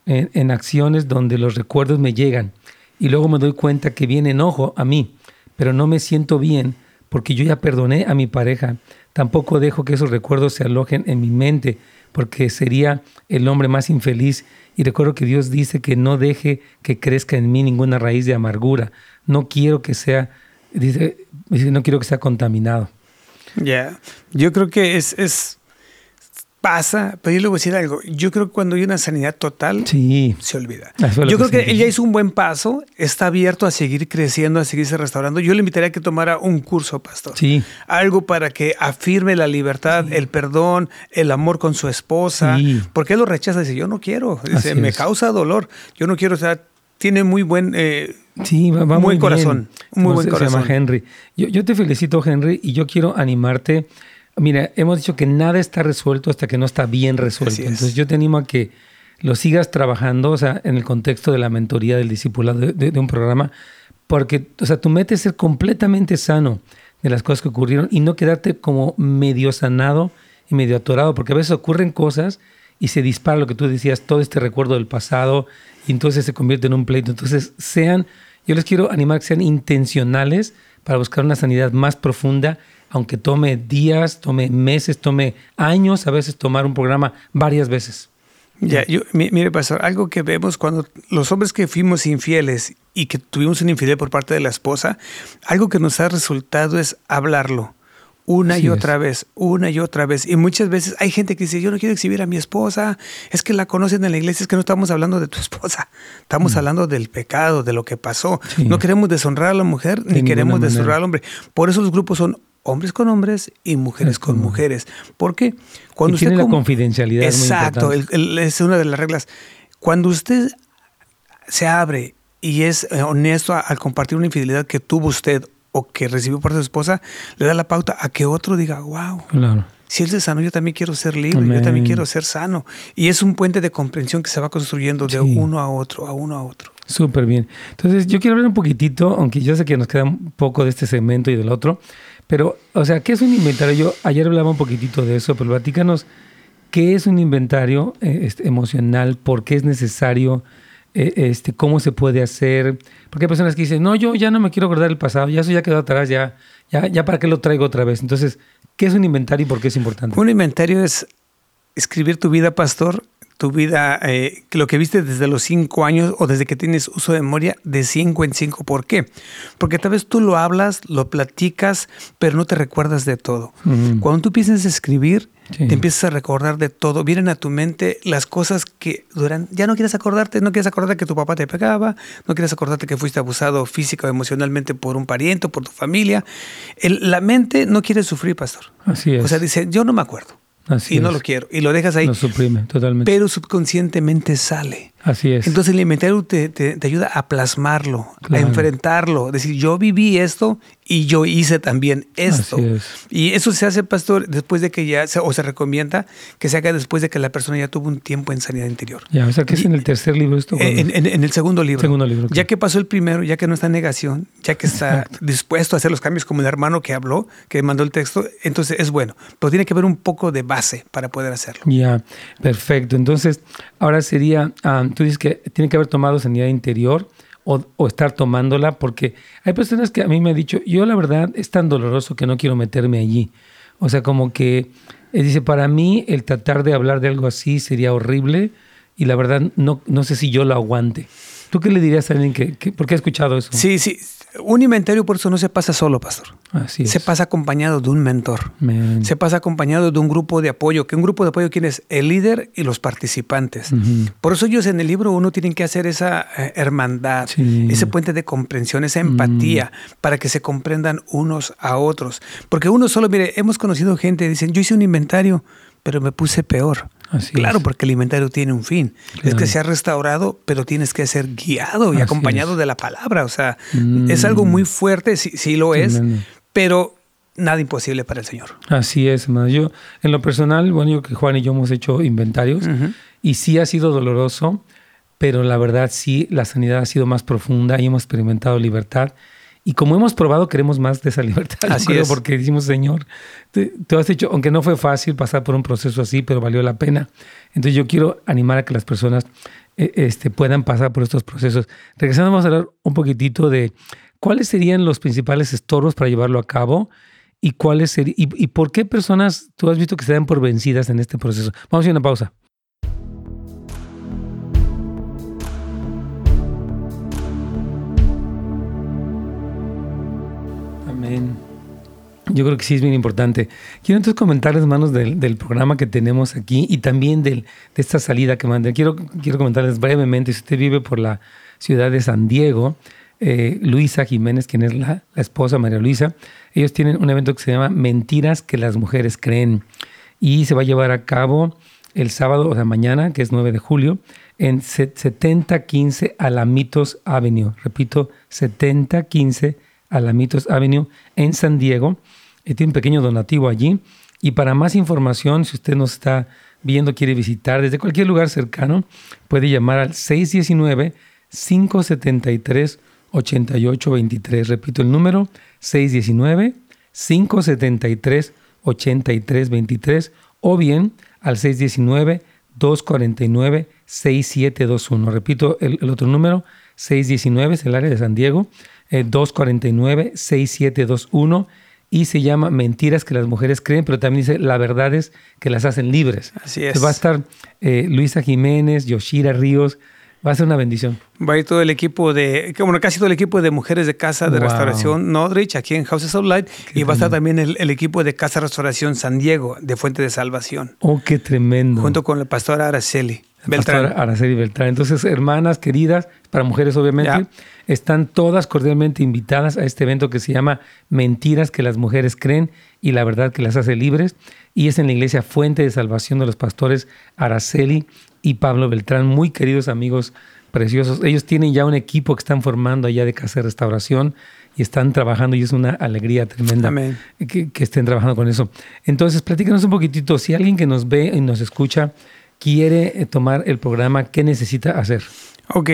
C: en, en acciones donde los recuerdos me llegan y luego me doy cuenta que viene enojo a mí, pero no me siento bien porque yo ya perdoné a mi pareja. Tampoco dejo que esos recuerdos se alojen en mi mente porque sería el hombre más infeliz. Y recuerdo que Dios dice que no deje que crezca en mí ninguna raíz de amargura. No quiero que sea, dice, no quiero que sea contaminado.
D: Ya, yo creo que es, es pasa, pero yo le voy a decir algo. Yo creo que cuando hay una sanidad total,
C: sí.
D: se olvida. Yo creo que, él ya hizo un buen paso, está abierto a seguir creciendo, a seguirse restaurando. Yo le invitaría a que tomara un curso, pastor.
C: Sí.
D: Algo para que afirme la libertad, el perdón, el amor con su esposa. Porque él lo rechaza, dice, yo no quiero, dice, me causa dolor, yo no quiero, o sea, tiene muy buen... Eh,
C: sí, va, muy,
D: buen corazón. Muy buen
C: corazón. Se llama Henry. Yo, yo te felicito, Henry, y yo quiero animarte Mira, hemos dicho que nada está resuelto hasta que no está bien resuelto. Entonces yo te animo a que lo sigas trabajando, o sea, en el contexto de la mentoría del discípulado de, un programa, porque, o sea, tu meta es ser completamente sano de las cosas que ocurrieron y no quedarte como medio sanado y medio atorado, porque a veces ocurren cosas y se dispara lo que tú decías, todo este recuerdo del pasado, y entonces se convierte en un pleito. Entonces, sean, yo les quiero animar a que sean intencionales para buscar una sanidad más profunda aunque tome días, tome meses, tome años, a veces tomar un programa varias veces.
D: Ya, yo, mire, pastor, algo que vemos cuando los hombres que fuimos infieles y que tuvimos una infidelidad por parte de la esposa, algo que nos ha resultado es hablarlo una y otra vez, una y otra vez. Y muchas veces hay gente que dice, yo no quiero exhibir a mi esposa, es que la conocen en la iglesia, es que no estamos hablando de tu esposa, estamos mm. hablando del pecado, de lo que pasó. No queremos deshonrar a la mujer ni queremos deshonrar al hombre. Por eso los grupos son hombres con hombres y mujeres con mujeres. ¿Por qué?
C: Cuando usted tiene la confidencialidad.
D: Exacto, es una de las reglas. Cuando usted se abre y es eh, honesto al compartir una infidelidad que tuvo usted o que recibió por su esposa, le da la pauta a que otro diga, wow. Si él es sano, yo también quiero ser libre, yo también quiero ser sano. Y es un puente de comprensión que se va construyendo de uno a otro, a uno a otro.
C: Súper bien. Entonces, yo quiero hablar un poquitito, aunque yo sé que nos queda un poco de este segmento y del otro, pero, o sea, ¿qué es un inventario? Yo ayer hablaba un poquitito de eso, pero platícanos, ¿qué es un inventario eh, este, emocional? ¿Por qué es necesario? Eh, este, ¿Cómo se puede hacer? Porque hay personas que dicen, no, yo ya no me quiero acordar del pasado, ya eso ya quedó atrás, ya, ya, ya para qué lo traigo otra vez. Entonces, ¿qué es un inventario y por qué es importante?
D: Un inventario es escribir tu vida, pastor, tu vida, eh, lo que viste desde los cinco años o desde que tienes uso de memoria, de cinco en cinco. ¿Por qué? Porque tal vez tú lo hablas, lo platicas, pero no te recuerdas de todo. Cuando tú empiezas a escribir, te empiezas a recordar de todo. Vienen a tu mente las cosas que duran. Ya no quieres acordarte, no quieres acordarte que tu papá te pegaba, no quieres acordarte que fuiste abusado físico o emocionalmente por un pariente o por tu familia. la mente no quiere sufrir, pastor.
C: Así es.
D: O sea, dice, yo no me acuerdo y no lo quiero. Y lo dejas ahí.
C: Lo suprime totalmente.
D: Pero subconscientemente sale.
C: Así es.
D: Entonces el inventario te, te, ayuda a plasmarlo, a enfrentarlo, decir, yo viví esto y yo hice también esto. Y eso se hace, pastor, después de que ya, se, o se recomienda que se haga después de que la persona ya tuvo un tiempo en sanidad interior.
C: Ya, o sea, que es en el tercer libro esto.
D: En, en, el segundo libro.
C: Segundo libro.
D: Ya que pasó el primero, ya que no está en negación, ya que está dispuesto a hacer los cambios como el hermano que habló, que mandó el texto, entonces es bueno. Pero tiene que haber un poco de base para poder hacerlo.
C: Ya, perfecto. Entonces, ahora sería... Ah, tú dices que tiene que haber tomado sanidad interior o, estar tomándola, porque hay personas que a mí me han dicho, yo la verdad es tan doloroso que no quiero meterme allí. O sea, como que eh, dice, para mí el tratar de hablar de algo así sería horrible y la verdad no, no sé si yo lo aguante. ¿Tú qué le dirías a alguien que, que porque ha escuchado eso?
D: Sí, sí, un inventario por eso no se pasa solo, pastor.
C: Así
D: Se pasa acompañado de un mentor. Se pasa acompañado de un grupo de apoyo. Que un grupo de apoyo quién es el líder y los participantes. Por eso ellos en el libro uno tienen que hacer esa eh, hermandad, ese puente de comprensión, esa empatía, para que se comprendan unos a otros. Porque uno solo, mire, hemos conocido gente, dicen, yo hice un inventario, pero me puse peor claro, porque el inventario tiene un fin. Es que se ha restaurado, pero tienes que ser guiado y acompañado de la palabra. O sea, es algo muy fuerte, sí, lo es, pero nada imposible para el Señor.
C: Así es, hermano. Yo, en lo personal, bueno, yo que Juan y yo hemos hecho inventarios y sí ha sido doloroso, pero la verdad sí, la sanidad ha sido más profunda y hemos experimentado libertad. Y como hemos probado, queremos más de esa libertad.
D: Así es.
C: Porque decimos, Señor, te, has dicho, aunque no fue fácil pasar por un proceso así, pero valió la pena. Entonces yo quiero animar a que las personas eh, este, puedan pasar por estos procesos. Regresando, vamos a hablar un poquitito de cuáles serían los principales estorbos para llevarlo a cabo y cuáles y, y por qué personas tú has visto que se dan por vencidas en este proceso. Vamos a ir a una pausa. Yo creo que sí es bien importante. Quiero entonces comentarles, hermanos, del, del programa que tenemos aquí y también del, de esta salida que mandé. Quiero, quiero comentarles brevemente, si usted vive por la ciudad de San Diego, eh, Luisa Jiménez, quien es la, la, esposa María Luisa, ellos tienen un evento que se llama Mentiras que las mujeres creen y se va a llevar a cabo el sábado, o sea, mañana, que es 9 de julio, en 7015 Alamitos Avenue. Repito, 7015 Alamitos Avenue en San Diego. Tiene un pequeño donativo allí. Y para más información, si usted nos está viendo, quiere visitar desde cualquier lugar cercano, puede llamar al 619-573-8823. Repito el número, 619-573-8323 o bien al 619-249-6721. Repito el, el, otro número, 619 es el área de San Diego, eh, 249-6721 y se llama Mentiras que las mujeres creen, pero también dice La verdad es que las hacen libres.
D: Así es.
C: Entonces va a estar eh, Luisa Jiménez, Yoshira Ríos, va a ser una bendición.
D: Va a ir todo el equipo de, bueno, casi todo el equipo de mujeres de casa de
C: Wow.
D: restauración Nodrich aquí en Houses of Light y va a estar también el, el equipo de casa restauración San Diego de Fuente de Salvación,
C: Oh, qué tremendo.
D: junto con la pastora Araceli
C: Pastora
D: Beltrán.
C: Araceli Beltrán. Entonces, hermanas queridas, para mujeres obviamente, están todas cordialmente invitadas a este evento que se llama Mentiras que las mujeres creen y la verdad que las hace libres. Y es en la iglesia Fuente de Salvación de los pastores Araceli y Pablo Beltrán, muy queridos amigos preciosos. Ellos tienen ya un equipo que están formando allá de casa de restauración y están trabajando y es una alegría tremenda que estén trabajando con eso. Entonces, platícanos un poquitito, si alguien que nos ve y nos escucha quiere eh, tomar el programa, ¿qué necesita hacer?
D: Ok,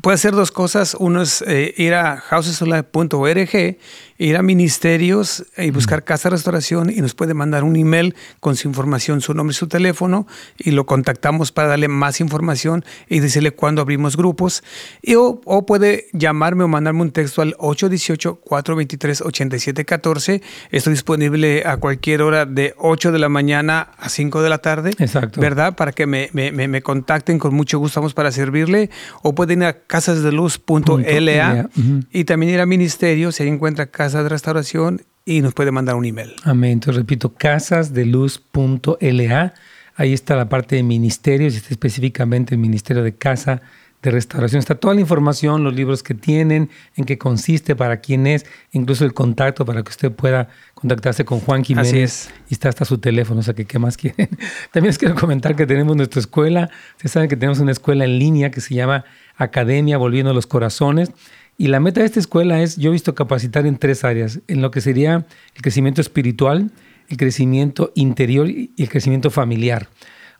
D: puede hacer dos cosas. Uno es eh, ir a housesolife.org, ir a ministerios y buscar casa de restauración y nos puede mandar un email con su información, su nombre y su teléfono y lo contactamos para darle más información y decirle cuándo abrimos grupos. Y, o, o puede llamarme o mandarme un texto al 818-423-8714. Estoy disponible a cualquier hora de 8 de la mañana a 5 de la tarde.
C: Exacto.
D: ¿Verdad? Para que me, me, me, me contacten, con mucho gusto vamos para servirle. O pueden ir a casasdeluz.la y también ir a ministerios, ahí encuentra casa de restauración y nos puede mandar un email.
C: Amén. Entonces repito, casasdeluz.la. Ahí está la parte de ministerios, está específicamente el Ministerio de Casa de Restauración. Está toda la información, los libros que tienen, en qué consiste, para quién es, incluso el contacto para que usted pueda contactarse con Juan Jiménez.
D: Así es.
C: Y está hasta su teléfono, o sea que qué más quieren. También les quiero comentar que tenemos nuestra escuela. Ustedes saben que tenemos una escuela en línea que se llama Academia Volviendo los Corazones. Y la meta de esta escuela es, yo he visto capacitar en tres áreas, en lo que sería el crecimiento espiritual, el crecimiento interior y el crecimiento familiar.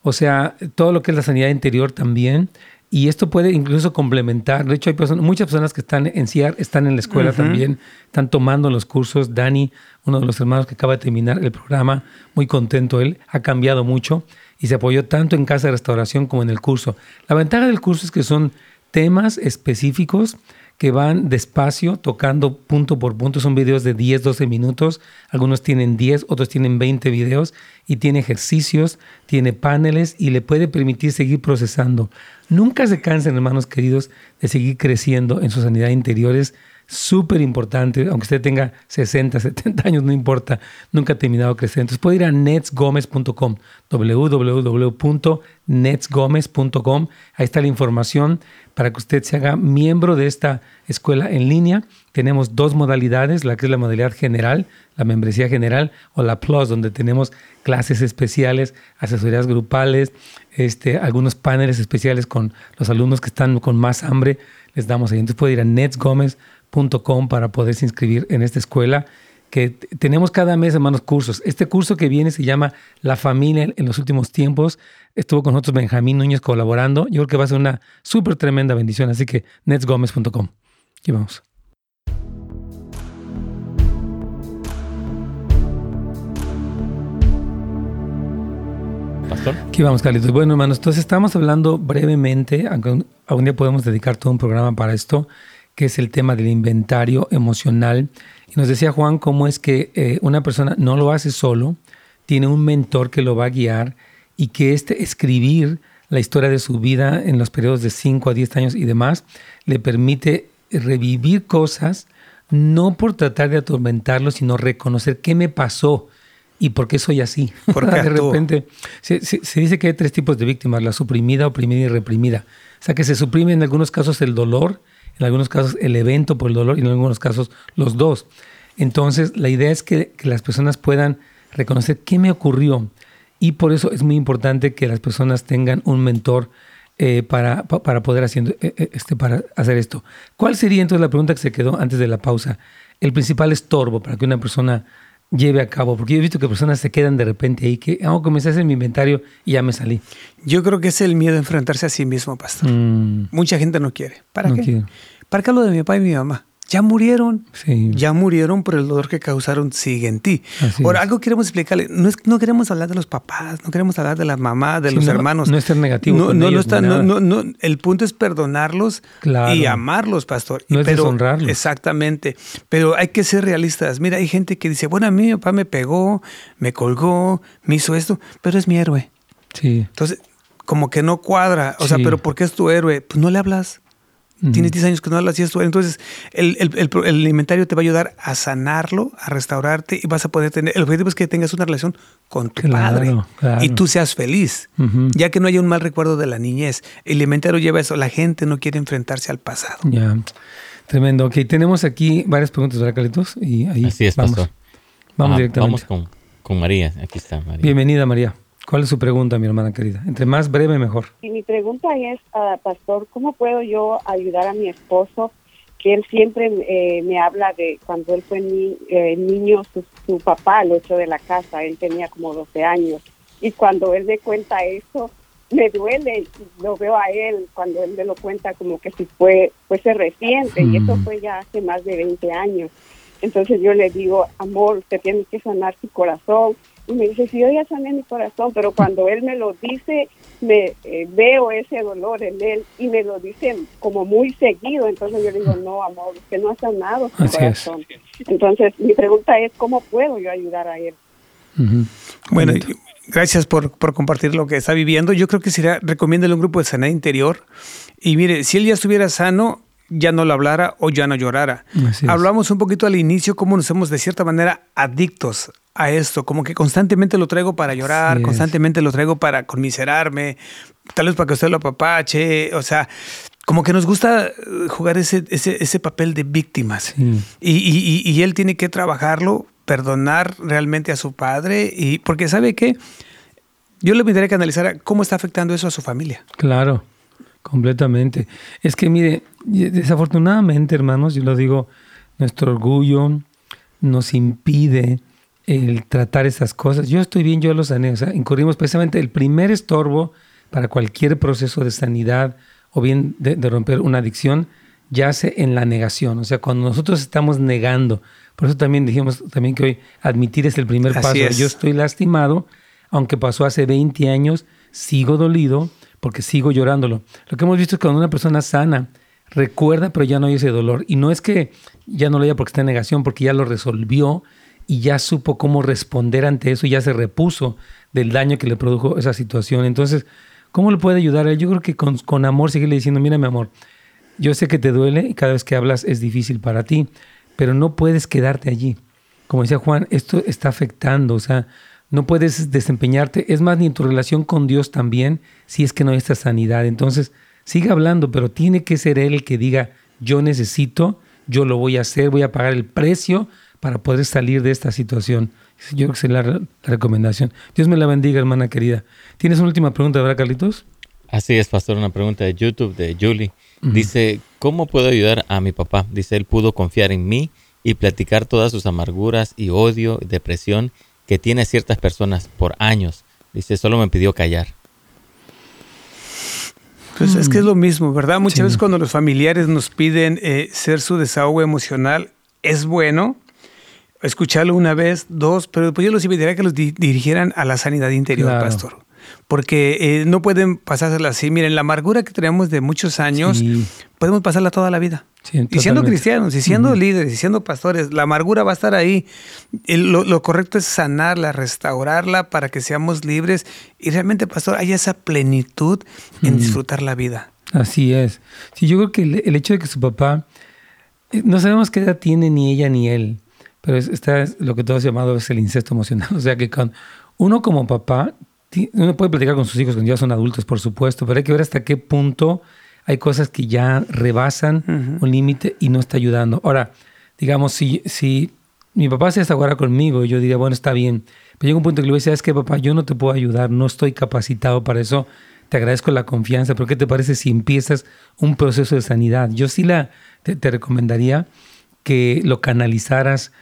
C: O sea, todo lo que es la sanidad interior también. Y esto puede incluso complementar. De hecho, hay personas, muchas personas que están en CIAR, están en la escuela
D: Ujú.
C: también, están tomando los cursos. Dani, uno de los hermanos que acaba de terminar el programa, muy contento él, ha cambiado mucho y se apoyó tanto en casa de restauración como en el curso. La ventaja del curso es que son temas específicos que van despacio, tocando punto por punto. Son videos de 10, 12 minutos. Algunos tienen 10, otros tienen 20 videos. Y tiene ejercicios, tiene paneles y le puede permitir seguir procesando. Nunca se cansen, hermanos queridos, de seguir creciendo en su sanidad interior. Súper importante, aunque usted tenga 60, 70 años, no importa, nunca ha terminado de crecer. Entonces puede ir a netsgomez.com, www.netsgomez.com. Ahí está la información para que usted se haga miembro de esta escuela en línea. Tenemos dos modalidades, la que es la modalidad general, la membresía general, o la Plus, donde tenemos clases especiales, asesorías grupales, este, algunos paneles especiales con los alumnos que están con más hambre, les damos ahí. Entonces puede ir a netsgomez.com para poderse inscribir en esta escuela que tenemos cada mes, hermanos, cursos. Este curso que viene se llama La familia en los últimos tiempos. Estuvo con nosotros Benjamín Núñez colaborando. Yo creo que va a ser una súper tremenda bendición. Así que netsgomez.com. Aquí vamos.
B: Pastor.
C: Aquí vamos, Carlitos. Bueno, hermanos, entonces estamos hablando brevemente, aunque un- algún día podemos dedicar todo un programa para esto, que es el tema del inventario emocional. Y nos decía Juan cómo es que eh, una persona no lo hace solo, tiene un mentor que lo va a guiar y que este escribir la historia de su vida en los periodos de 5 a 10 años y demás le permite revivir cosas no por tratar de atormentarlo, sino reconocer qué me pasó y por qué soy así.
D: Porque
C: de repente se, dice que hay tres tipos de víctimas, la suprimida, oprimida y reprimida. O sea que se suprime en algunos casos el dolor, en algunos casos el evento por el dolor y en algunos casos los dos. Entonces la idea es que, que las personas puedan reconocer qué me ocurrió y por eso es muy importante que las personas tengan un mentor eh, para, para, poder haciendo, eh, eh, este, para hacer esto. ¿Cuál sería entonces la pregunta que se quedó antes de la pausa? El principal estorbo para que una persona lleve a cabo, porque yo he visto que personas se quedan de repente ahí, que oh, comencé a hacer mi inventario y ya me salí.
D: Yo creo que es el miedo a enfrentarse a sí mismo, pastor. Mm. Mucha gente no quiere. ¿Para qué? ¿Para qué lo de mi papá y mi mamá? Ya murieron. Ya murieron por el dolor que causaron, sigue en ti. Ahora, algo queremos explicarle. No, es, no queremos hablar de los papás, no queremos hablar de la mamá, de los hermanos.
C: No es ser negativo.
D: No, no, está, no, no, el punto es perdonarlos y amarlos, pastor.
C: No
D: es
C: deshonrarlos.
D: Exactamente. Pero hay que ser realistas. Mira, hay gente que dice, bueno, a mí mi papá me pegó, me colgó, me hizo esto, pero es mi héroe.
C: Sí.
D: Entonces, como que no cuadra. O sea, pero ¿por qué es tu héroe? Pues no le hablas. Tienes 10 años que no hablas y esto. Entonces, el, el, el, alimentario te va a ayudar a sanarlo, a restaurarte y vas a poder tener. El objetivo es que tengas una relación con tu padre y tú seas feliz, ya que no haya un mal recuerdo de la niñez. El alimentario lleva eso. La gente no quiere enfrentarse al pasado.
C: Ya, tremendo. Ok, tenemos aquí varias preguntas, ¿verdad, Carlitos? Y ahí
B: Así es,
C: vamos. Vamos directamente.
B: Vamos con, con María. Aquí está María.
C: Bienvenida, María. ¿Cuál es su pregunta, mi hermana querida? Entre más breve, mejor.
F: Y mi pregunta es, uh, pastor, ¿cómo puedo yo ayudar a mi esposo? Que él siempre eh, me habla de cuando él fue eh, niño, su, papá lo echó de la casa, él tenía como 12 años. Y cuando él me cuenta eso, me duele, lo veo a él cuando él me lo cuenta como que si fue fuese reciente, y eso mm. fue ya hace más de 20 años. Entonces yo le digo, amor, usted tiene que sanar su corazón, y me dice, sí, yo ya sané mi corazón, pero cuando él me lo dice, me eh, veo ese dolor en él y me lo dice como muy seguido. Entonces yo le digo, no, amor, usted no ha sanado su corazón. Entonces mi pregunta es, ¿cómo puedo yo ayudar a él?
D: Bueno, gracias por, por, compartir lo que está viviendo. Yo creo que sería, recomiéndale un grupo de sanidad interior. Y mire, si él ya estuviera sano, ya no lo hablara o ya no llorara. Hablamos un poquito al inicio cómo nos hemos de cierta manera adictos a esto, como que constantemente lo traigo para llorar, constantemente lo traigo para conmiserarme, tal vez para que usted lo apapache, o sea, como que nos gusta eh, jugar ese, ese, ese papel de víctimas. Y, y, y, él tiene que trabajarlo, perdonar realmente a su padre, y porque sabe que yo le pediría que analizara cómo está afectando eso a su familia.
C: Claro, completamente. Es que mire, desafortunadamente, hermanos, yo lo digo, nuestro orgullo nos impide el tratar esas cosas. Yo estoy bien, yo lo sané. O sea, incurrimos precisamente el primer estorbo para cualquier proceso de sanidad o bien de, romper una adicción yace en la negación. O sea, cuando nosotros estamos negando. Por eso también dijimos también que hoy admitir es el primer paso. Yo estoy lastimado, aunque pasó hace 20 años, sigo dolido porque sigo llorándolo. Lo que hemos visto es que cuando una persona sana recuerda, pero ya no hay ese dolor. Y no es que ya no lo haya porque está en negación, porque ya lo resolvió y ya supo cómo responder ante eso, y ya se repuso del daño que le produjo esa situación. Entonces, ¿cómo le puede ayudar? Yo creo que con, amor seguirle diciendo, mira mi amor, yo sé que te duele y cada vez que hablas es difícil para ti, pero no puedes quedarte allí. Como decía Juan, esto está afectando, o sea, no puedes desempeñarte, es más, ni en tu relación con Dios también, si es que no hay esta sanidad. Entonces, sigue hablando, pero tiene que ser Él el que diga, yo necesito, yo lo voy a hacer, voy a pagar el precio para poder salir de esta situación. Yo creo que es la, recomendación. Dios me la bendiga, hermana querida. ¿Tienes una última pregunta, verdad, Carlitos?
B: Así es, pastor, una pregunta de YouTube de Julie. Dice, ¿cómo puedo ayudar a mi papá? Dice, él pudo confiar en mí y platicar todas sus amarguras y odio, depresión que tiene ciertas personas por años. Dice, solo me pidió callar.
D: Pues es que es lo mismo, ¿verdad? Muchas veces cuando los familiares nos piden eh, ser su desahogo emocional, es bueno, escucharlo una vez, dos, pero después yo los invitaría a que los dirigieran a la sanidad interior, pastor. Porque eh, no pueden pasársela así. Miren, la amargura que tenemos de muchos años, podemos pasarla toda la vida. y siendo cristianos, y siendo líderes, y siendo pastores, la amargura va a estar ahí. lo, correcto es sanarla, restaurarla para que seamos libres y realmente, pastor, haya esa plenitud en disfrutar la vida.
C: Así es. Sí, yo creo que el, el hecho de que su papá Eh, no sabemos qué edad tiene ni ella ni él, pero está lo que todos llamado es el incesto emocional. O sea que con uno como papá, uno puede platicar con sus hijos cuando ya son adultos, por supuesto, pero hay que ver hasta qué punto hay cosas que ya rebasan un límite y no está ayudando. Ahora, digamos, si, si mi papá se desaguara conmigo, yo diría, bueno, está bien. Pero llega un punto que le voy a decir, es que papá, yo no te puedo ayudar, no estoy capacitado para eso. Te agradezco la confianza, pero ¿qué te parece si empiezas un proceso de sanidad? Yo sí la, te, recomendaría que lo canalizaras,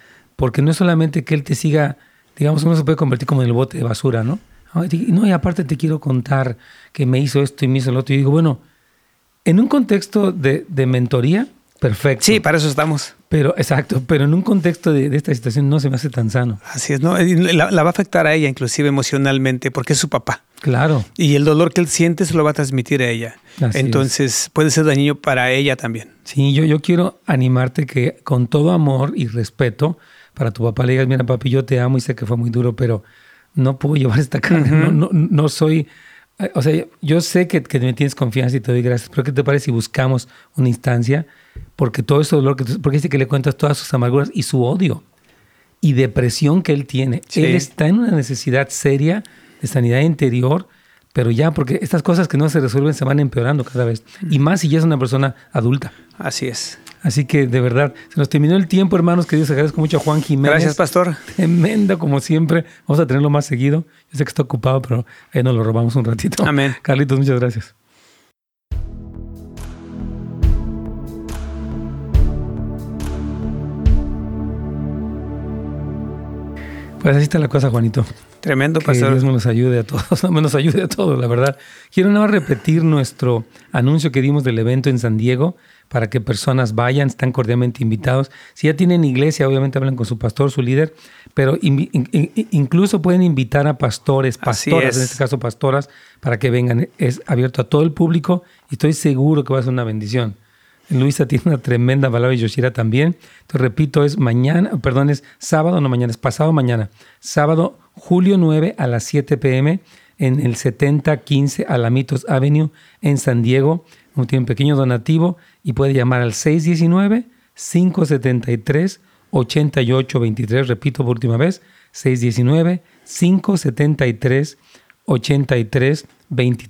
C: porque no es solamente que él te siga, digamos, uno se puede convertir como en el bote de basura, ¿no? No, y aparte te quiero contar que me hizo esto y me hizo lo otro. Y digo, bueno, en un contexto de, de mentoría, perfecto.
D: Sí, para eso estamos.
C: Pero, exacto, pero en un contexto de, esta situación no se me hace tan sano.
D: Así es, ¿no? La, va a afectar a ella, inclusive emocionalmente, porque es su papá.
C: Claro.
D: Y el dolor que él siente se lo va a transmitir a ella. Entonces puede ser dañino para ella también.
C: Sí, yo, yo quiero animarte que con todo amor y respeto para tu papá le digas, mira papi, yo te amo y sé que fue muy duro, pero no puedo llevar esta carga, no, no, no soy eh, o sea, yo sé que, que, me tienes confianza y te doy gracias, pero ¿qué te parece si buscamos una instancia? Porque todo ese dolor, que porque dice que le cuentas todas sus amarguras y su odio y depresión que él tiene. Él está en una necesidad seria de sanidad interior, pero ya, porque estas cosas que no se resuelven se van empeorando cada vez. Y más si ya es una persona adulta.
D: Así es.
C: Así que de verdad, se nos terminó el tiempo, hermanos. Que Dios agradezco mucho a Juan Jiménez.
D: Gracias, pastor.
C: Tremenda, como siempre. Vamos a tenerlo más seguido. Yo sé que está ocupado, pero ahí nos lo robamos un ratito.
D: Amén.
C: Carlitos, muchas gracias. Pues así está la cosa, Juanito.
D: Tremendo, pastor.
C: Que Dios nos ayude a todos, no nos ayude a todos, la verdad. Quiero nada más repetir nuestro anuncio que dimos del evento en San Diego para que personas vayan, están cordialmente invitados. Si ya tienen iglesia, obviamente hablan con su pastor, su líder, pero incluso pueden invitar a pastores, pastoras, en este caso pastoras, para que vengan. Es abierto a todo el público y estoy seguro que va a ser una bendición. Luisa tiene una tremenda palabra y Yoshira también. Te repito, es mañana, perdón, es sábado, no mañana, es pasado mañana. Sábado, julio 9 a las 7 pm en el 7015 Alamitos Avenue en San Diego. Tiene un pequeño donativo y puede llamar al 619-573-8823. Repito por última vez, 619-573-8323.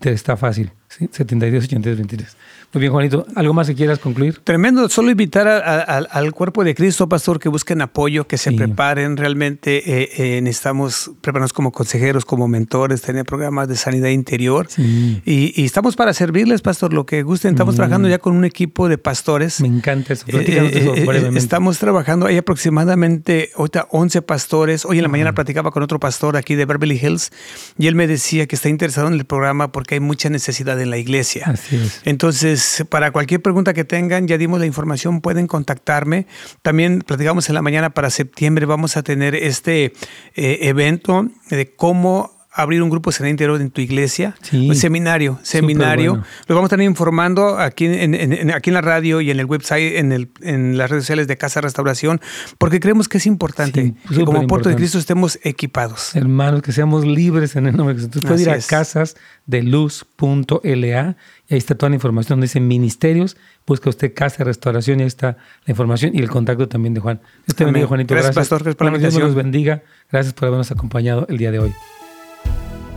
C: Está fácil, ¿sí? 72, 83, 23. Muy bien, Juanito. ¿Algo más que quieras concluir?
D: Tremendo. Solo invitar al cuerpo de Cristo, pastor, que busquen apoyo, que se preparen. Realmente eh, eh, necesitamos prepararnos como consejeros, como mentores, tener programas de sanidad interior. Y, estamos para servirles, pastor, lo que gusten. Estamos mm. trabajando ya con un equipo de pastores.
C: Me encanta eso. Eso
D: eh, brevemente. Estamos trabajando, hay aproximadamente ahorita 11 pastores. Hoy en la mañana platicaba con otro pastor aquí de Beverly Hills y él me decía que está interesado en el programa porque hay mucha necesidad en la iglesia.
C: Así es.
D: Entonces, para cualquier pregunta que tengan, ya dimos la información, pueden contactarme. También platicamos en la mañana para septiembre, vamos a tener este eh, evento de cómo abrir un grupo interior en tu iglesia. Un seminario, seminario. Lo vamos a estar informando aquí en, aquí en la radio y en el website, en, el, en las redes sociales de Casa Restauración, porque creemos que es importante que como Puerto de Cristo estemos equipados.
C: Hermanos, que seamos libres en el nombre de Jesús. Puedes ir a casasdeluz.la y ahí está toda la información donde dice ministerios. Busca usted Casa Restauración y ahí está la información y el contacto también de Juan. Este bendiga, Juanito.
D: Gracias, Pastor. Gracias por la
C: invitación. Dios los bendiga. Gracias por habernos acompañado el día de hoy.